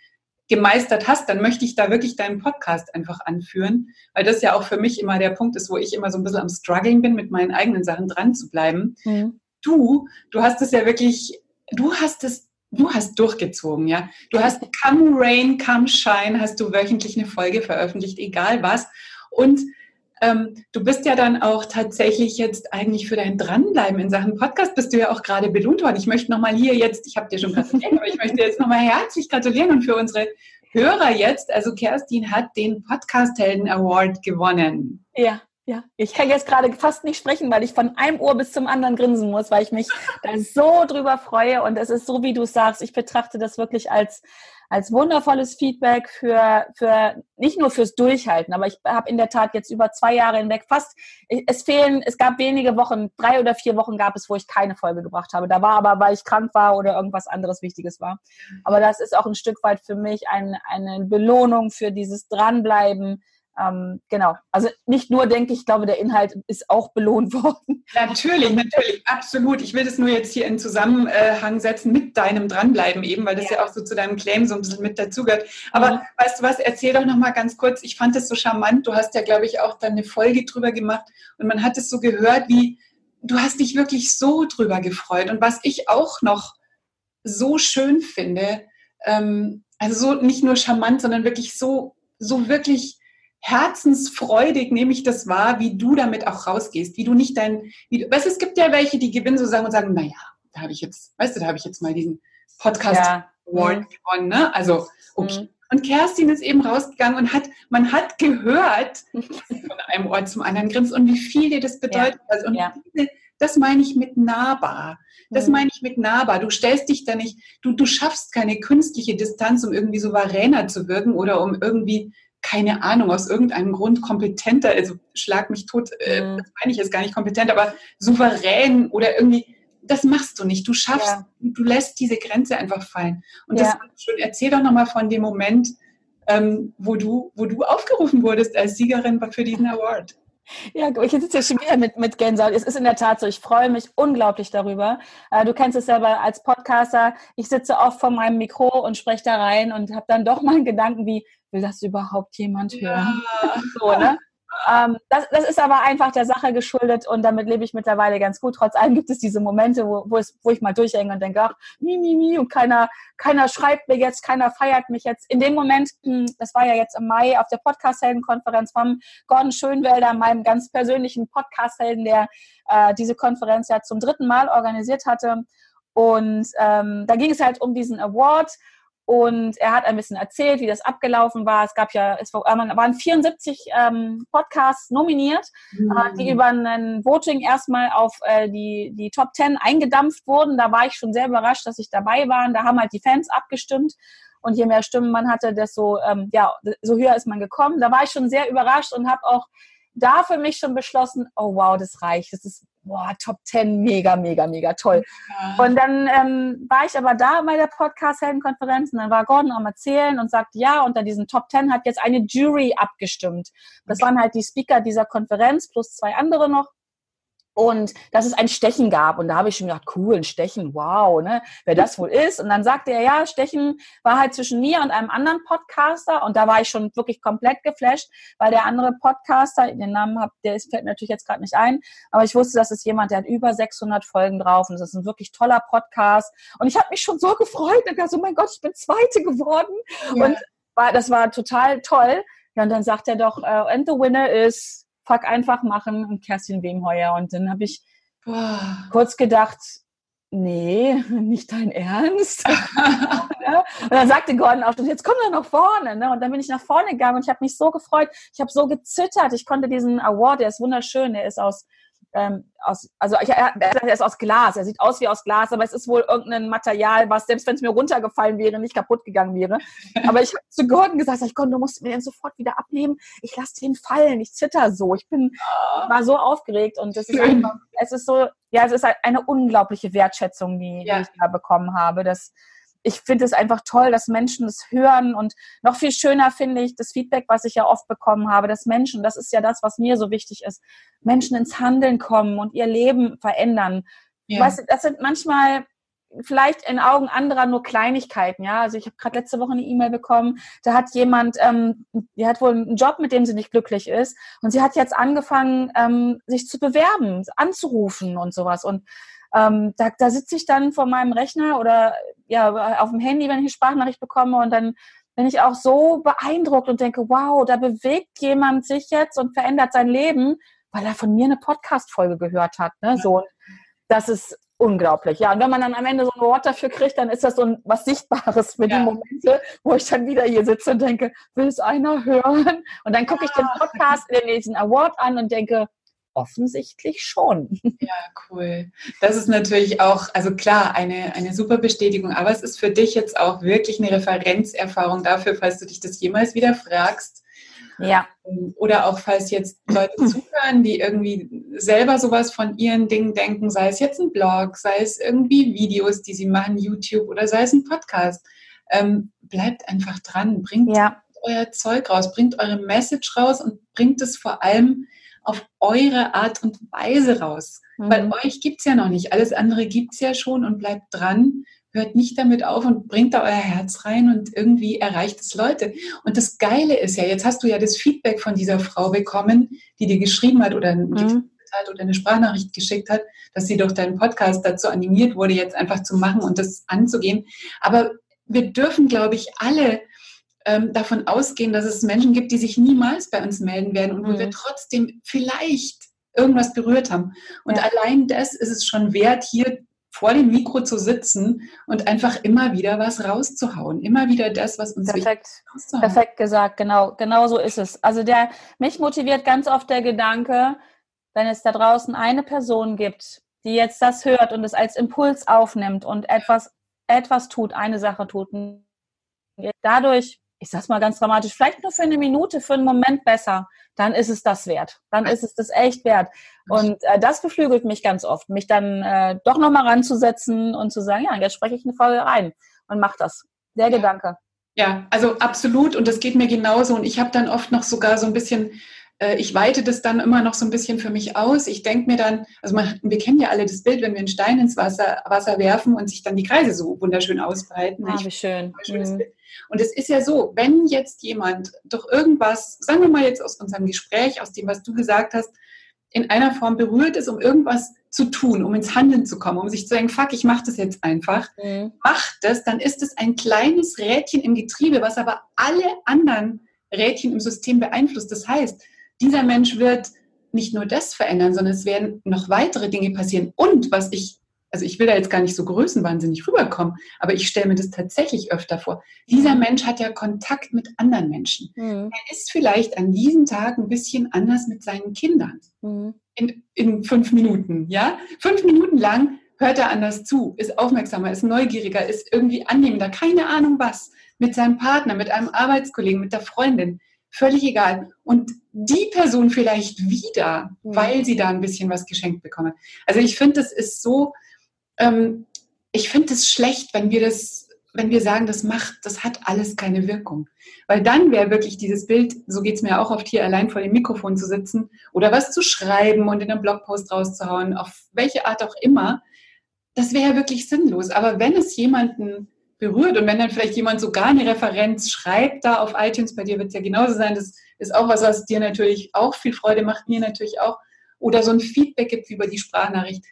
Speaker 1: gemeistert hast, dann möchte ich da wirklich deinen Podcast einfach anführen, weil das ja auch für mich immer der Punkt ist, wo ich immer so ein bisschen am struggeln bin, mit meinen eigenen Sachen dran zu bleiben. Mhm. Du, du hast es ja wirklich, du hast es, du hast durchgezogen, ja. Du hast come rain, come shine, hast du wöchentlich eine Folge veröffentlicht, egal was. Und ähm, du bist ja dann auch tatsächlich jetzt eigentlich für dein Dranbleiben in Sachen Podcast bist du ja auch gerade belohnt worden. Ich möchte nochmal hier jetzt, ich habe dir schon gratuliert, aber ich möchte jetzt nochmal herzlich gratulieren und für unsere Hörer jetzt, also Kerstin hat den Podcast Helden Award gewonnen.
Speaker 2: Ja. Ja, ich kann jetzt gerade fast nicht sprechen, weil ich von einem Ohr bis zum anderen grinsen muss, weil ich mich da so drüber freue. Und es ist so, wie du sagst, ich betrachte das wirklich als, als wundervolles Feedback für, für nicht nur fürs Durchhalten, aber ich habe in der Tat jetzt über zwei Jahre hinweg fast, es fehlen, es gab wenige Wochen, drei oder vier Wochen gab es, wo ich keine Folge gebracht habe. Da war aber, weil ich krank war oder irgendwas anderes Wichtiges war. Aber das ist auch ein Stück weit für mich ein, eine Belohnung für dieses Dranbleiben, ähm, genau. Also nicht nur denke ich, glaube, der Inhalt ist auch belohnt worden.
Speaker 1: Natürlich, natürlich, absolut. Ich will das nur jetzt hier in Zusammenhang setzen mit deinem Dranbleiben eben, weil das ja, ja auch so zu deinem Claim so ein bisschen mit dazugehört. Aber mhm. weißt du was, erzähl doch noch mal ganz kurz. Ich fand das so charmant. Du hast ja, glaube ich, auch dann eine Folge drüber gemacht und man hat es so gehört, wie du hast dich wirklich so drüber gefreut. Und was ich auch noch so schön finde, ähm, also so nicht nur charmant, sondern wirklich so, so wirklich herzensfreudig nehme ich das wahr, wie du damit auch rausgehst, wie du nicht dein, wie du, weißt es gibt ja welche, die gewinnen so sagen und sagen, naja, da habe ich jetzt, weißt du, da habe ich jetzt mal diesen Podcast ja. Award mhm. gewonnen, ne? Also, okay. Mhm. Und Kerstin ist eben rausgegangen und hat, man hat gehört, von einem Ort zum anderen grinst und wie viel dir das bedeutet. Ja. Und ja. das meine ich mit nahbar. Das mhm. meine ich mit nahbar. Du stellst dich da nicht, du, du schaffst keine künstliche Distanz, um irgendwie souveräner zu wirken oder um irgendwie keine Ahnung, aus irgendeinem Grund kompetenter, also schlag mich tot, äh, mhm. das meine ich jetzt gar nicht kompetent, aber souverän oder irgendwie, das machst du nicht. Du schaffst, ja. du lässt diese Grenze einfach fallen. Und ja. das schon, erzähl doch nochmal von dem Moment, ähm, wo, du, wo du aufgerufen wurdest als Siegerin für diesen Award.
Speaker 2: Ja, ich sitze hier schon wieder mit, mit Gänsehaut. Es ist in der Tat so, ich freue mich unglaublich darüber. Äh, du kennst es selber als Podcaster. Ich sitze oft vor meinem Mikro und spreche da rein und habe dann doch mal einen Gedanken wie, will das überhaupt jemand hören? Ja. So, ne? Ähm, das, das, ist aber einfach der Sache geschuldet und damit lebe ich mittlerweile ganz gut. Trotz allem gibt es diese Momente, wo, wo, es, wo ich mal durchhänge und denke, ach, mi, mi, mi, und keiner, keiner schreibt mir jetzt, keiner feiert mich jetzt. In dem Moment, hm, das war ja jetzt im Mai auf der Podcast-Helden-Konferenz vom Gordon Schönwelder, meinem ganz persönlichen Podcast-Helden, der äh, diese Konferenz ja zum dritten Mal organisiert hatte. Und ähm, da ging es halt um diesen Award und er hat ein bisschen erzählt, wie das abgelaufen war. Es gab ja, es waren 74 ähm, Podcasts nominiert, mhm. äh, die über ein Voting erstmal auf äh, die, die Top 10 eingedampft wurden. Da war ich schon sehr überrascht, dass ich dabei war. Da haben halt die Fans abgestimmt. Und je mehr Stimmen man hatte, desto ähm, ja, so höher ist man gekommen. Da war ich schon sehr überrascht und habe auch da für mich schon beschlossen, oh wow, das reicht. Das ist boah, Top 10, mega, mega, mega toll. Ja. Und dann ähm, war ich aber da bei der Podcast-Heldenkonferenz und dann war Gordon am Erzählen und sagte, ja, unter diesen Top 10 hat jetzt eine Jury abgestimmt. Das okay. waren halt die Speaker dieser Konferenz plus zwei andere noch und dass es ein Stechen gab. Und da habe ich schon gedacht, cool, ein Stechen, wow, ne, wer das wohl ist. Und dann sagte er, ja, Stechen war halt zwischen mir und einem anderen Podcaster. Und da war ich schon wirklich komplett geflasht, weil der andere Podcaster, den Namen hab, der ist, fällt mir natürlich jetzt gerade nicht ein, aber ich wusste, das ist jemand, der hat über 600 Folgen drauf und das ist ein wirklich toller Podcast. Und ich habe mich schon so gefreut und dachte so, mein Gott, ich bin Zweite geworden. Ja. Und war, das war total toll. Ja, und dann sagt er doch, uh, and the winner is fuck einfach machen und Kerstin Wemheuer. Und dann habe ich Boah. kurz gedacht, nee, nicht dein Ernst. und dann sagte Gordon auch, jetzt komm doch nach vorne. Ne? Und dann bin ich nach vorne gegangen und ich habe mich so gefreut. Ich habe so gezittert. Ich konnte diesen Award, der ist wunderschön, der ist aus ähm, aus, also ich, er, er ist aus Glas, er sieht aus wie aus Glas, aber es ist wohl irgendein Material, was selbst wenn es mir runtergefallen wäre, nicht kaputt gegangen wäre. Aber ich habe zu Gordon gesagt, ich Gordon, du musst mir den sofort wieder abnehmen. Ich lasse den fallen, ich zitter so. Ich bin war so aufgeregt und es ist einfach, es ist so, ja, es ist halt eine unglaubliche Wertschätzung, die, ja. die ich da bekommen habe. Das ich finde es einfach toll, dass Menschen das hören und noch viel schöner finde ich das Feedback, was ich ja oft bekommen habe, dass Menschen, das ist ja das, was mir so wichtig ist, Menschen ins Handeln kommen und ihr Leben verändern. Ja. Weißt du, das sind manchmal vielleicht in Augen anderer nur Kleinigkeiten, ja. Also ich habe gerade letzte Woche eine E-Mail bekommen, da hat jemand, ähm, die hat wohl einen Job, mit dem sie nicht glücklich ist, und sie hat jetzt angefangen, ähm, sich zu bewerben, anzurufen und sowas. Und ähm, da, da sitze ich dann vor meinem Rechner oder ja auf dem Handy, wenn ich eine Sprachnachricht bekomme und dann bin ich auch so beeindruckt und denke, wow, da bewegt jemand sich jetzt und verändert sein Leben, weil er von mir eine Podcast-Folge gehört hat. Ne? So, das ist unglaublich. Ja, und wenn man dann am Ende so ein Wort dafür kriegt, dann ist das so ein, was Sichtbares für ja. die Momente, wo ich dann wieder hier sitze und denke, will es einer hören? Und dann gucke ich den Podcast, den nächsten Award an und denke, offensichtlich schon.
Speaker 1: Ja, cool. Das ist natürlich auch, also klar, eine, eine super Bestätigung, aber es ist für dich jetzt auch wirklich eine Referenzerfahrung dafür, falls du dich das jemals wieder fragst.
Speaker 2: Ja.
Speaker 1: Oder auch falls jetzt Leute zuhören, die irgendwie selber sowas von ihren Dingen denken, sei es jetzt ein Blog, sei es irgendwie Videos, die sie machen, YouTube oder sei es ein Podcast. Ähm, bleibt einfach dran, bringt ja. euer Zeug raus, bringt eure Message raus und bringt es vor allem auf eure Art und Weise raus. Mhm. Weil euch gibt es ja noch nicht. Alles andere gibt es ja schon und bleibt dran. Hört nicht damit auf und bringt da euer Herz rein und irgendwie erreicht es Leute. Und das Geile ist ja, jetzt hast du ja das Feedback von dieser Frau bekommen, die dir geschrieben hat oder, mhm. hat oder eine Sprachnachricht geschickt hat, dass sie durch deinen Podcast dazu animiert wurde, jetzt einfach zu machen und das anzugehen. Aber wir dürfen, glaube ich, alle ähm, davon ausgehen, dass es Menschen gibt, die sich niemals bei uns melden werden und wo mhm. wir trotzdem vielleicht irgendwas berührt haben. Und ja. allein das ist es schon wert, hier vor dem Mikro zu sitzen und einfach immer wieder was rauszuhauen. Immer wieder das, was uns
Speaker 2: Perfekt. wichtig Perfekt gesagt, genau. Genau so ist es. Also der, mich motiviert ganz oft der Gedanke, wenn es da draußen eine Person gibt, die jetzt das hört und es als Impuls aufnimmt und etwas, etwas tut, eine Sache tut, dadurch ich sag's mal ganz dramatisch, vielleicht nur für eine Minute, für einen Moment besser, dann ist es das wert. Dann ist es das echt wert. Und äh, das beflügelt mich ganz oft, mich dann äh, doch nochmal ranzusetzen und zu sagen, ja, jetzt spreche ich eine Folge rein und mach das. Der Gedanke.
Speaker 1: Ja, also absolut. Und das geht mir genauso. Und ich habe dann oft noch sogar so ein bisschen ich weite das dann immer noch so ein bisschen für mich aus. Ich denke mir dann, also man, wir kennen ja alle das Bild, wenn wir einen Stein ins Wasser, Wasser werfen und sich dann die Kreise so wunderschön ausbreiten.
Speaker 2: Ah, wie schön. Mhm.
Speaker 1: Und es ist ja so, wenn jetzt jemand durch irgendwas, sagen wir mal jetzt aus unserem Gespräch, aus dem, was du gesagt hast, in einer Form berührt ist, um irgendwas zu tun, um ins Handeln zu kommen, um sich zu sagen, fuck, ich mache das jetzt einfach, mhm. macht das, dann ist es ein kleines Rädchen im Getriebe, was aber alle anderen Rädchen im System beeinflusst. Das heißt, dieser Mensch wird nicht nur das verändern, sondern es werden noch weitere Dinge passieren. Und was ich also ich will da jetzt gar nicht so größenwahnsinnig rüberkommen, aber ich stelle mir das tatsächlich öfter vor. Dieser. Mensch hat ja Kontakt mit anderen Menschen. Mhm. Er ist vielleicht an diesem Tag ein bisschen anders mit seinen Kindern. Mhm. In, in fünf Minuten, ja? Fünf Minuten lang hört er anders zu, ist aufmerksamer, ist neugieriger, ist irgendwie annehmender, keine Ahnung was, mit seinem Partner, mit einem Arbeitskollegen, mit der Freundin, völlig egal. Und die Person vielleicht wieder, mhm. weil sie da ein bisschen was geschenkt bekommen. Also ich finde, das ist so, ähm, ich finde es schlecht, wenn wir das, wenn wir sagen, das macht, das hat alles keine Wirkung. Weil dann wäre wirklich dieses Bild, so geht es mir auch oft hier allein vor dem Mikrofon zu sitzen oder was zu schreiben und in einem Blogpost rauszuhauen, auf welche Art auch immer, das wäre ja wirklich sinnlos. Aber wenn es jemanden berührt und wenn dann vielleicht jemand sogar eine Referenz schreibt da auf iTunes, bei dir wird es ja genauso sein, das ist auch was, was dir natürlich auch viel Freude macht, mir natürlich auch, oder so ein Feedback gibt wie über die Sprachnachricht,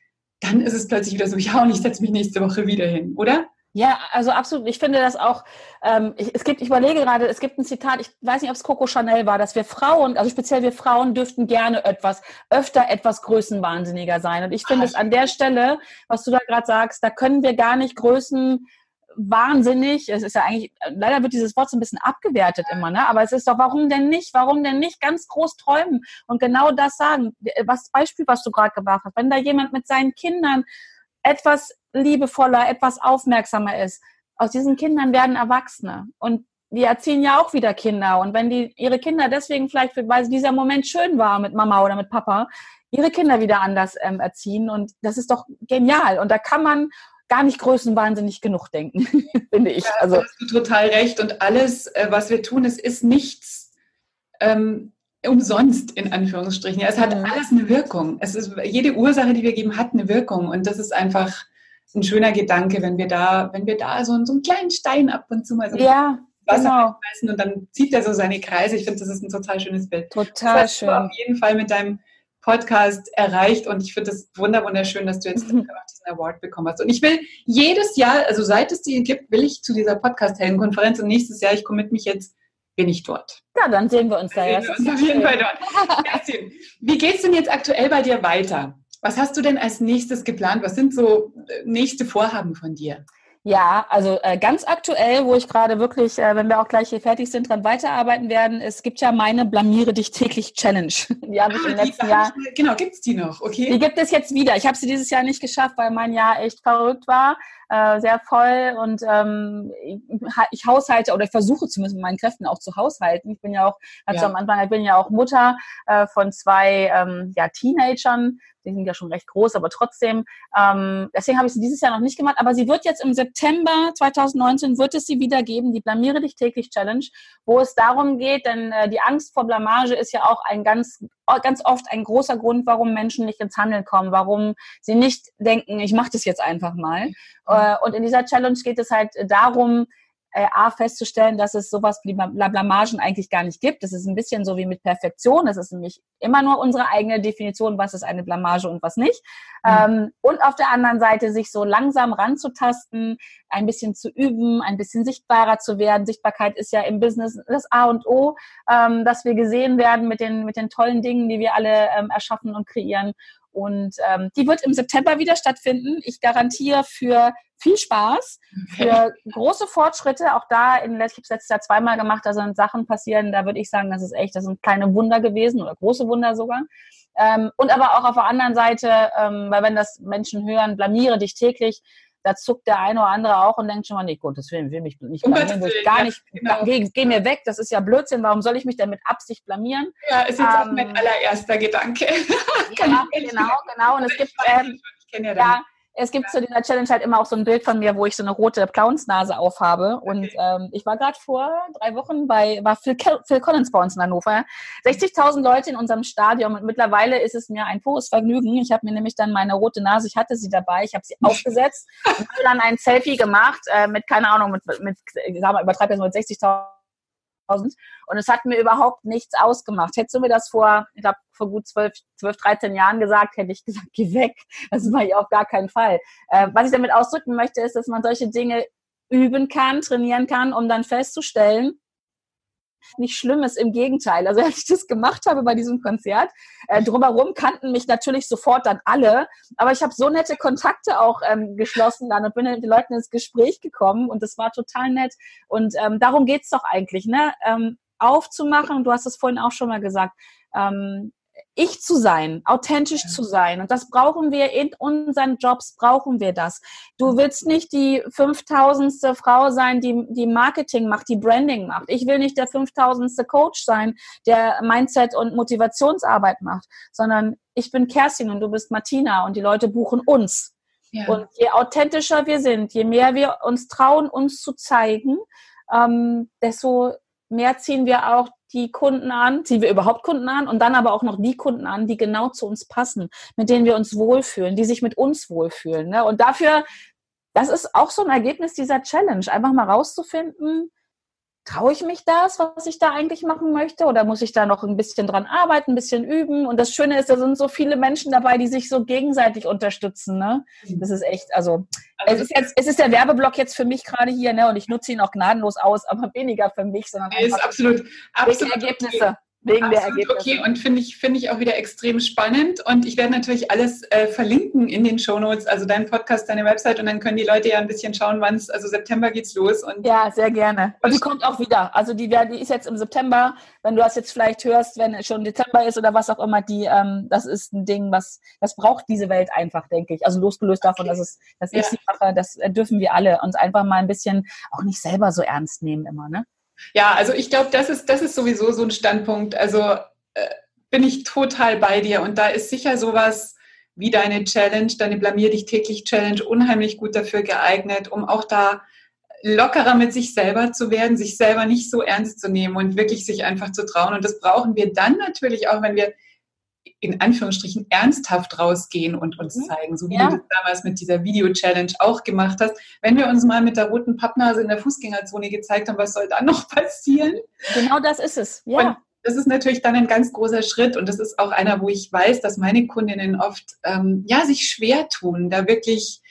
Speaker 1: dann ist es plötzlich wieder so, ja, und ich setze mich nächste Woche wieder hin, oder?
Speaker 2: Ja, also absolut. Ich finde das auch, ähm, ich, es gibt, ich überlege gerade, es gibt ein Zitat, ich weiß nicht, ob es Coco Chanel war, dass wir Frauen, also speziell wir Frauen dürften gerne etwas, öfter etwas größenwahnsinniger sein. Und ich finde es an der Stelle, was du da gerade sagst, da können wir gar nicht Größen wahnsinnig. Es ist ja eigentlich, leider wird dieses Wort so ein bisschen abgewertet immer, ne? Aber es ist doch, warum denn nicht? Warum denn nicht ganz groß träumen und genau das sagen? Was Beispiel, was du gerade gebracht hast, wenn da jemand mit seinen Kindern etwas liebevoller, etwas aufmerksamer ist, aus diesen Kindern werden Erwachsene und die erziehen ja auch wieder Kinder. Und wenn die ihre Kinder deswegen vielleicht, weil dieser Moment schön war mit Mama oder mit Papa, ihre Kinder wieder anders ähm, erziehen. Und das ist doch genial. Und da kann man gar nicht größenwahnsinnig genug denken, finde ich.
Speaker 1: Ja, also hast du total recht. Und alles, äh, was wir tun, es ist nichts ähm, umsonst in Anführungsstrichen. Ja, es hat mhm. alles eine Wirkung. Es ist jede Ursache, die wir geben, hat eine Wirkung. Und das ist einfach ein schöner Gedanke, wenn wir da, wenn wir da so, so einen kleinen Stein ab und zu mal so
Speaker 2: ja, Wasser genau.
Speaker 1: und dann zieht er so seine Kreise. Ich finde, das ist ein total schönes Bild.
Speaker 2: Total das schön. Du
Speaker 1: auf jeden Fall mit deinem Podcast erreicht und ich finde es wunderschön, dass du jetzt mhm. diesen Award bekommen hast. Und ich will jedes Jahr, also seit es die gibt, will ich zu dieser Podcast-Heldenkonferenz und nächstes Jahr, ich commit mich jetzt, bin ich dort.
Speaker 2: Ja, dann sehen wir uns da.
Speaker 1: Ja, auf jeden Fall dort. Kerstin, wie geht es denn jetzt aktuell bei dir weiter? Was hast du denn als nächstes geplant? Was sind so äh, nächste Vorhaben von dir?
Speaker 2: Ja, also äh, ganz aktuell, wo ich gerade wirklich, äh, wenn wir auch gleich hier fertig sind, dran weiterarbeiten werden, es gibt ja meine Blamiere dich täglich Challenge.
Speaker 1: Die habe ich ah, im letzten Jahr. Ich, genau, gibt es die noch, okay?
Speaker 2: Die gibt es jetzt wieder. Ich habe sie dieses Jahr nicht geschafft, weil mein Jahr echt verrückt war, äh, sehr voll und ähm, ich, ich haushalte oder ich versuche zumindest mit meinen Kräften auch zu haushalten. Ich bin ja auch, also ja. am Anfang, ich bin ja auch Mutter äh, von zwei ähm, ja, Teenagern, die sind ja schon recht groß, aber trotzdem, ähm, deswegen habe ich sie dieses Jahr noch nicht gemacht, aber sie wird jetzt im September 2019, wird es sie wieder geben, die Blamiere dich täglich Challenge, wo es darum geht, denn äh, die Angst vor Blamage ist ja auch ein ganz, ganz oft ein großer Grund, warum Menschen nicht ins Handeln kommen, warum sie nicht denken, ich mache das jetzt einfach mal. Mhm. Äh, und in dieser Challenge geht es halt darum, äh, A, festzustellen, dass es sowas wie Blamagen eigentlich gar nicht gibt. Das ist ein bisschen so wie mit Perfektion. Es ist nämlich immer nur unsere eigene Definition, was ist eine Blamage und was nicht. Mhm. Ähm, und auf der anderen Seite sich so langsam ranzutasten, ein bisschen zu üben, ein bisschen sichtbarer zu werden. Sichtbarkeit ist ja im Business das A und O, ähm, dass wir gesehen werden mit den, mit den tollen Dingen, die wir alle ähm, erschaffen und kreieren. Und ähm, die wird im September wieder stattfinden. Ich garantiere für viel Spaß, für große Fortschritte. Auch da, in, ich habe es letztes Jahr zweimal gemacht, da sind Sachen passieren, da würde ich sagen, das ist echt, das sind kleine Wunder gewesen oder große Wunder sogar. Ähm, und aber auch auf der anderen Seite, ähm, weil wenn das Menschen hören, blamiere dich täglich, da zuckt der eine oder andere auch und denkt schon mal, nee, Gott, das will, will mich nicht blamieren, will ich gar nicht, genau. geh, geh, mir weg, das ist ja Blödsinn, warum soll ich mich denn mit Absicht blamieren?
Speaker 1: Ja, ist jetzt ähm, auch mein allererster Gedanke.
Speaker 2: ja, genau, genau, und es gibt, ähm, ja, ja es gibt zu dieser Challenge halt immer auch so ein Bild von mir, wo ich so eine rote Clownsnase aufhabe. Und okay. ähm, ich war gerade vor drei Wochen bei, war Phil, Phil Collins bei uns in Hannover. 60.000 Leute in unserem Stadion und mittlerweile ist es mir ein pures Vergnügen. Ich habe mir nämlich dann meine rote Nase, ich hatte sie dabei, ich habe sie aufgesetzt und habe dann ein Selfie gemacht äh, mit, keine Ahnung, mit, mit ich sag mal, übertreibe jetzt mit 60.000 und es hat mir überhaupt nichts ausgemacht. Hättest du mir das vor, ich glaube, vor gut 12, 12, 13 Jahren gesagt, hätte ich gesagt, geh weg. Das mache ich auf gar keinen Fall. Äh, was ich damit ausdrücken möchte, ist, dass man solche Dinge üben kann, trainieren kann, um dann festzustellen, nicht schlimm ist, im Gegenteil. Also als ich das gemacht habe bei diesem Konzert, äh, drumherum kannten mich natürlich sofort dann alle, aber ich habe so nette Kontakte auch ähm, geschlossen dann und bin mit den Leuten ins Gespräch gekommen und das war total nett. Und ähm, darum geht's doch eigentlich, ne? Ähm, aufzumachen, du hast es vorhin auch schon mal gesagt, ähm, ich zu sein, authentisch ja. zu sein. Und das brauchen wir in unseren Jobs, brauchen wir das. Du willst nicht die 5000. Frau sein, die, die Marketing macht, die Branding macht. Ich will nicht der 5000. Coach sein, der Mindset und Motivationsarbeit macht, sondern ich bin Kerstin und du bist Martina und die Leute buchen uns. Ja. Und je authentischer wir sind, je mehr wir uns trauen, uns zu zeigen, ähm, desto mehr ziehen wir auch die Kunden an, ziehen wir überhaupt Kunden an und dann aber auch noch die Kunden an, die genau zu uns passen, mit denen wir uns wohlfühlen, die sich mit uns wohlfühlen. Ne? Und dafür, das ist auch so ein Ergebnis dieser Challenge, einfach mal rauszufinden, traue ich mich das, was ich da eigentlich machen möchte? Oder muss ich da noch ein bisschen dran arbeiten, ein bisschen üben? Und das Schöne ist, da sind so viele Menschen dabei, die sich so gegenseitig unterstützen. Ne? Mhm. Das ist echt, also, also es ist jetzt, es ist der Werbeblock jetzt für mich gerade hier, ne? Und ich nutze ihn auch gnadenlos aus, aber weniger für mich, sondern
Speaker 1: ist absolut, absolut
Speaker 2: Ergebnisse. Wegen Absolut, der Ergebnisse.
Speaker 1: Okay, und finde ich, finde ich auch wieder extrem spannend. Und ich werde natürlich alles äh, verlinken in den Show Notes, also deinen Podcast, deine Website. Und dann können die Leute ja ein bisschen schauen, wann es, also September geht's los. Und
Speaker 2: ja, sehr gerne. Und die kommt auch wieder. Also die, die ist jetzt im September. Wenn du das jetzt vielleicht hörst, wenn es schon Dezember ist oder was auch immer, die, ähm, das ist ein Ding, was, das braucht diese Welt einfach, denke ich. Also losgelöst davon, okay. dass es, dass ja. ich sie mache, das äh, dürfen wir alle uns einfach mal ein bisschen auch nicht selber so ernst nehmen immer, ne?
Speaker 1: Ja, also ich glaube, das ist, das ist sowieso so ein Standpunkt. Also äh, bin ich total bei dir. Und da ist sicher sowas wie deine Challenge, deine Blamier dich täglich Challenge unheimlich gut dafür geeignet, um auch da lockerer mit sich selber zu werden, sich selber nicht so ernst zu nehmen und wirklich sich einfach zu trauen. Und das brauchen wir dann natürlich auch, wenn wir in Anführungsstrichen ernsthaft rausgehen und uns mhm. zeigen, so wie ja. du das damals mit dieser Video-Challenge auch gemacht hast. Wenn wir uns mal mit der roten Pappnase in der Fußgängerzone gezeigt haben, was soll dann noch passieren?
Speaker 2: Genau das ist es, ja.
Speaker 1: Und das ist natürlich dann ein ganz großer Schritt und das ist auch einer, wo ich weiß, dass meine Kundinnen oft ähm, ja sich schwer tun, da wirklich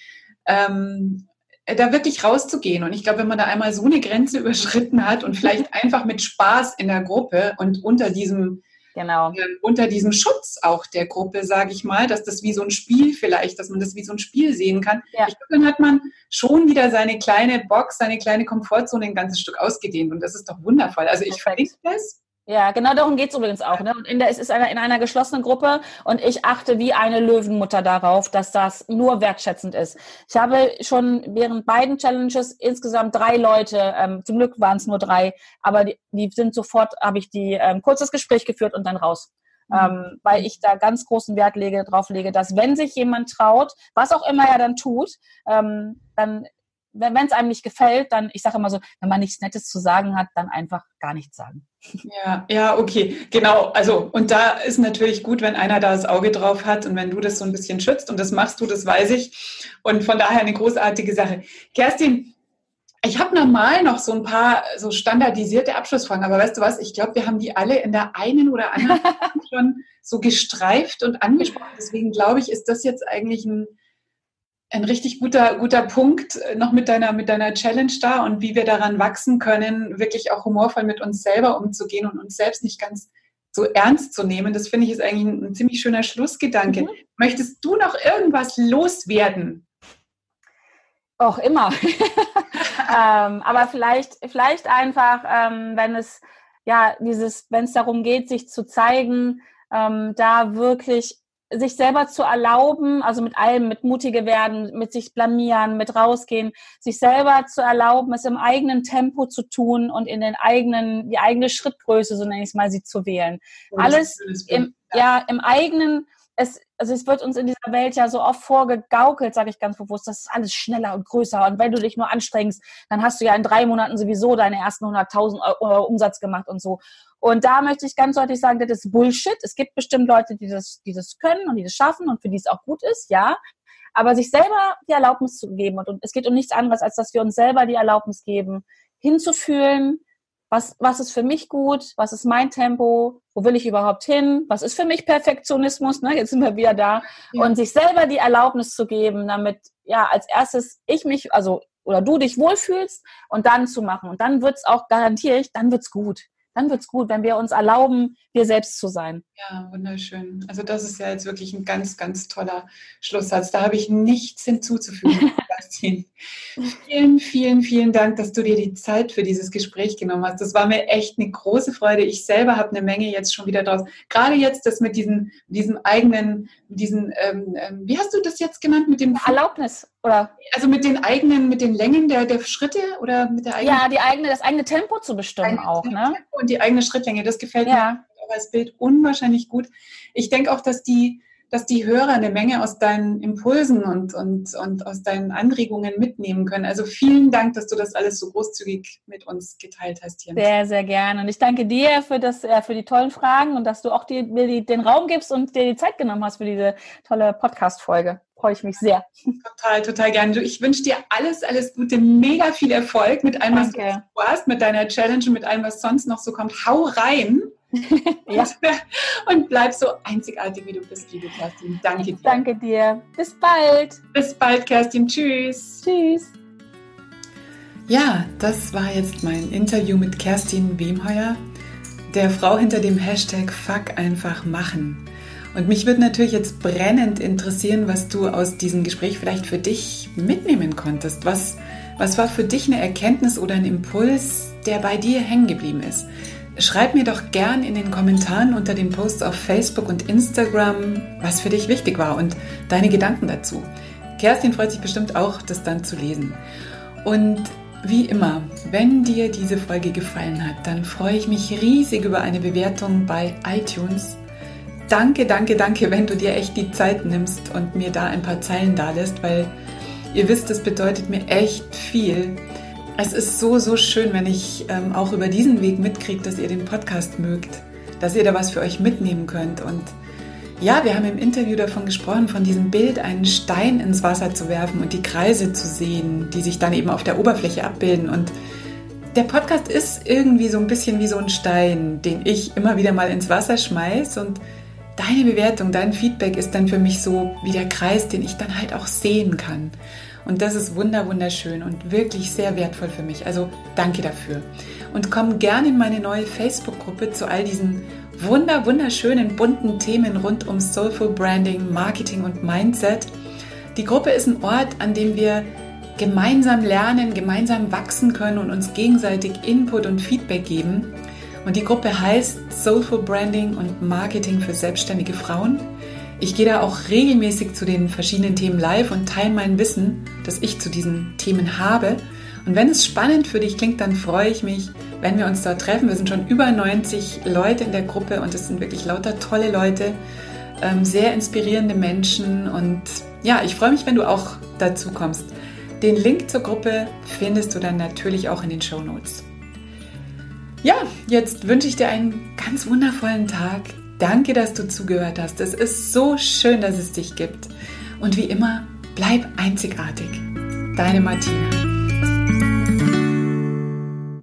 Speaker 1: ähm, da wirklich rauszugehen. Und ich glaube, wenn man da einmal so eine Grenze überschritten hat und vielleicht einfach mit Spaß in der Gruppe und unter diesem
Speaker 2: Genau.
Speaker 1: Ähm, unter diesem Schutz auch der Gruppe, sage ich mal, dass das wie so ein Spiel vielleicht, dass man das wie so ein Spiel sehen kann. Ja. Ich glaube, dann hat man schon wieder seine kleine Box, seine kleine Komfortzone ein ganzes Stück ausgedehnt und das ist doch wundervoll. Also ich verlinke das
Speaker 2: ja, genau darum geht's übrigens auch. Ne? Und in der, es ist eine, in einer geschlossenen Gruppe und ich achte wie eine Löwenmutter darauf, dass das nur wertschätzend ist. Ich habe schon während beiden Challenges insgesamt drei Leute, ähm, zum Glück waren es nur drei, aber die, die sind sofort, habe ich die ähm, kurzes Gespräch geführt und dann raus. Mhm. Ähm, weil ich da ganz großen Wert lege, drauf lege, dass wenn sich jemand traut, was auch immer er dann tut, ähm, dann wenn es einem nicht gefällt, dann, ich sage immer so, wenn man nichts Nettes zu sagen hat, dann einfach gar nichts sagen.
Speaker 1: Ja, ja, okay, genau. Also, und da ist natürlich gut, wenn einer da das Auge drauf hat und wenn du das so ein bisschen schützt und das machst du, das weiß ich. Und von daher eine großartige Sache. Kerstin, ich habe normal noch so ein paar so standardisierte Abschlussfragen, aber weißt du was? Ich glaube, wir haben die alle in der einen oder anderen schon so gestreift und angesprochen. Deswegen glaube ich, ist das jetzt eigentlich ein ein richtig guter, guter Punkt äh, noch mit deiner, mit deiner Challenge da und wie wir daran wachsen können, wirklich auch humorvoll mit uns selber umzugehen und uns selbst nicht ganz so ernst zu nehmen. Das finde ich ist eigentlich ein, ein ziemlich schöner Schlussgedanke. Mhm. Möchtest du noch irgendwas loswerden?
Speaker 2: Auch immer. ähm, aber vielleicht, vielleicht einfach, ähm, wenn es ja dieses, wenn es darum geht, sich zu zeigen, ähm, da wirklich sich selber zu erlauben, also mit allem, mit mutige werden, mit sich blamieren, mit rausgehen, sich selber zu erlauben, es im eigenen Tempo zu tun und in den eigenen, die eigene Schrittgröße, so nenne ich es mal, sie zu wählen. Oh, Alles im, ja, im eigenen, es, also es wird uns in dieser Welt ja so oft vorgegaukelt, sage ich ganz bewusst, das ist alles schneller und größer. Und wenn du dich nur anstrengst, dann hast du ja in drei Monaten sowieso deine ersten 100.000 Euro Umsatz gemacht und so. Und da möchte ich ganz deutlich sagen, das ist Bullshit. Es gibt bestimmt Leute, die das, die das können und die das schaffen und für die es auch gut ist, ja. Aber sich selber die Erlaubnis zu geben und, und es geht um nichts anderes, als dass wir uns selber die Erlaubnis geben, hinzufühlen, was, was ist für mich gut, was ist mein Tempo, wo will ich überhaupt hin, was ist für mich Perfektionismus, ne? jetzt sind wir wieder da, ja. und sich selber die Erlaubnis zu geben, damit ja als erstes ich mich, also oder du dich wohlfühlst und dann zu machen. Und dann wird's auch, garantiere ich, dann wird's gut dann wird es gut, wenn wir uns erlauben, wir selbst zu sein.
Speaker 1: Ja, wunderschön. Also das ist ja jetzt wirklich ein ganz, ganz toller Schlusssatz. Da habe ich nichts hinzuzufügen. vielen, vielen, vielen Dank, dass du dir die Zeit für dieses Gespräch genommen hast. Das war mir echt eine große Freude. Ich selber habe eine Menge jetzt schon wieder draus. Gerade jetzt das mit diesem, diesem eigenen, diesen, ähm, ähm, wie hast du das jetzt genannt? Mit dem
Speaker 2: Erlaubnis oder?
Speaker 1: Also mit den eigenen, mit den Längen der, der Schritte oder mit der eigenen?
Speaker 2: Ja, die eigene, das eigene Tempo zu bestimmen auch, ne?
Speaker 1: Tempo und die eigene Schrittlänge. Das gefällt ja. mir als Bild unwahrscheinlich gut. Ich denke auch, dass die dass die Hörer eine Menge aus deinen Impulsen und, und, und aus deinen Anregungen mitnehmen können. Also vielen Dank, dass du das alles so großzügig mit uns geteilt hast hier.
Speaker 2: Sehr, sehr gerne. Und ich danke dir für, das, äh, für die tollen Fragen und dass du auch die, mir die, den Raum gibst und dir die Zeit genommen hast für diese tolle Podcast-Folge. Freue ich mich sehr.
Speaker 1: Total, total gerne. Ich wünsche dir alles, alles Gute, mega viel Erfolg mit allem, was du hast, mit deiner Challenge und mit allem, was sonst noch so kommt. Hau rein! ja. Und bleib so einzigartig, wie du bist, liebe Kerstin. Danke dir.
Speaker 2: Danke dir. Bis bald.
Speaker 1: Bis bald, Kerstin. Tschüss.
Speaker 2: Tschüss.
Speaker 1: Ja, das war jetzt mein Interview mit Kerstin Wemheuer, der Frau hinter dem Hashtag Fuck einfach machen. Und mich würde natürlich jetzt brennend interessieren, was du aus diesem Gespräch vielleicht für dich mitnehmen konntest. Was, was war für dich eine Erkenntnis oder ein Impuls, der bei dir hängen geblieben ist? Schreib mir doch gern in den Kommentaren unter den Posts auf Facebook und Instagram, was für dich wichtig war und deine Gedanken dazu. Kerstin freut sich bestimmt auch, das dann zu lesen. Und wie immer, wenn dir diese Folge gefallen hat, dann freue ich mich riesig über eine Bewertung bei iTunes. Danke, danke, danke, wenn du dir echt die Zeit nimmst und mir da ein paar Zeilen da lässt, weil ihr wisst, das bedeutet mir echt viel es ist so, so schön, wenn ich ähm, auch über diesen Weg mitkriege, dass ihr den Podcast mögt, dass ihr da was für euch mitnehmen könnt. Und ja, wir haben im Interview davon gesprochen, von diesem Bild, einen Stein ins Wasser zu werfen und die Kreise zu sehen, die sich dann eben auf der Oberfläche abbilden. Und der Podcast ist irgendwie so ein bisschen wie so ein Stein, den ich immer wieder mal ins Wasser schmeiß und deine Bewertung, dein Feedback ist dann für mich so wie der Kreis, den ich dann halt auch sehen kann. Und das ist wunder wunderschön und wirklich sehr wertvoll für mich. Also danke dafür. Und komm gerne in meine neue Facebook-Gruppe zu all diesen wunder wunderschönen bunten Themen rund um Soulful Branding, Marketing und Mindset. Die Gruppe ist ein Ort, an dem wir gemeinsam lernen, gemeinsam wachsen können und uns gegenseitig Input und Feedback geben. Und die Gruppe heißt Soulful Branding und Marketing für selbstständige Frauen. Ich gehe da auch regelmäßig zu den verschiedenen Themen live und teile mein Wissen, das ich zu diesen Themen habe. Und wenn es spannend für dich klingt, dann freue ich mich, wenn wir uns dort treffen. Wir sind schon über 90 Leute in der Gruppe und es sind wirklich lauter tolle Leute, ähm, sehr inspirierende Menschen. Und ja, ich freue mich, wenn du auch dazu kommst. Den Link zur Gruppe findest du dann natürlich auch in den Show Notes. Ja, jetzt wünsche ich dir einen ganz wundervollen Tag. Danke, dass du zugehört hast. Es ist so schön, dass es dich gibt. Und wie immer, bleib einzigartig. Deine Martina.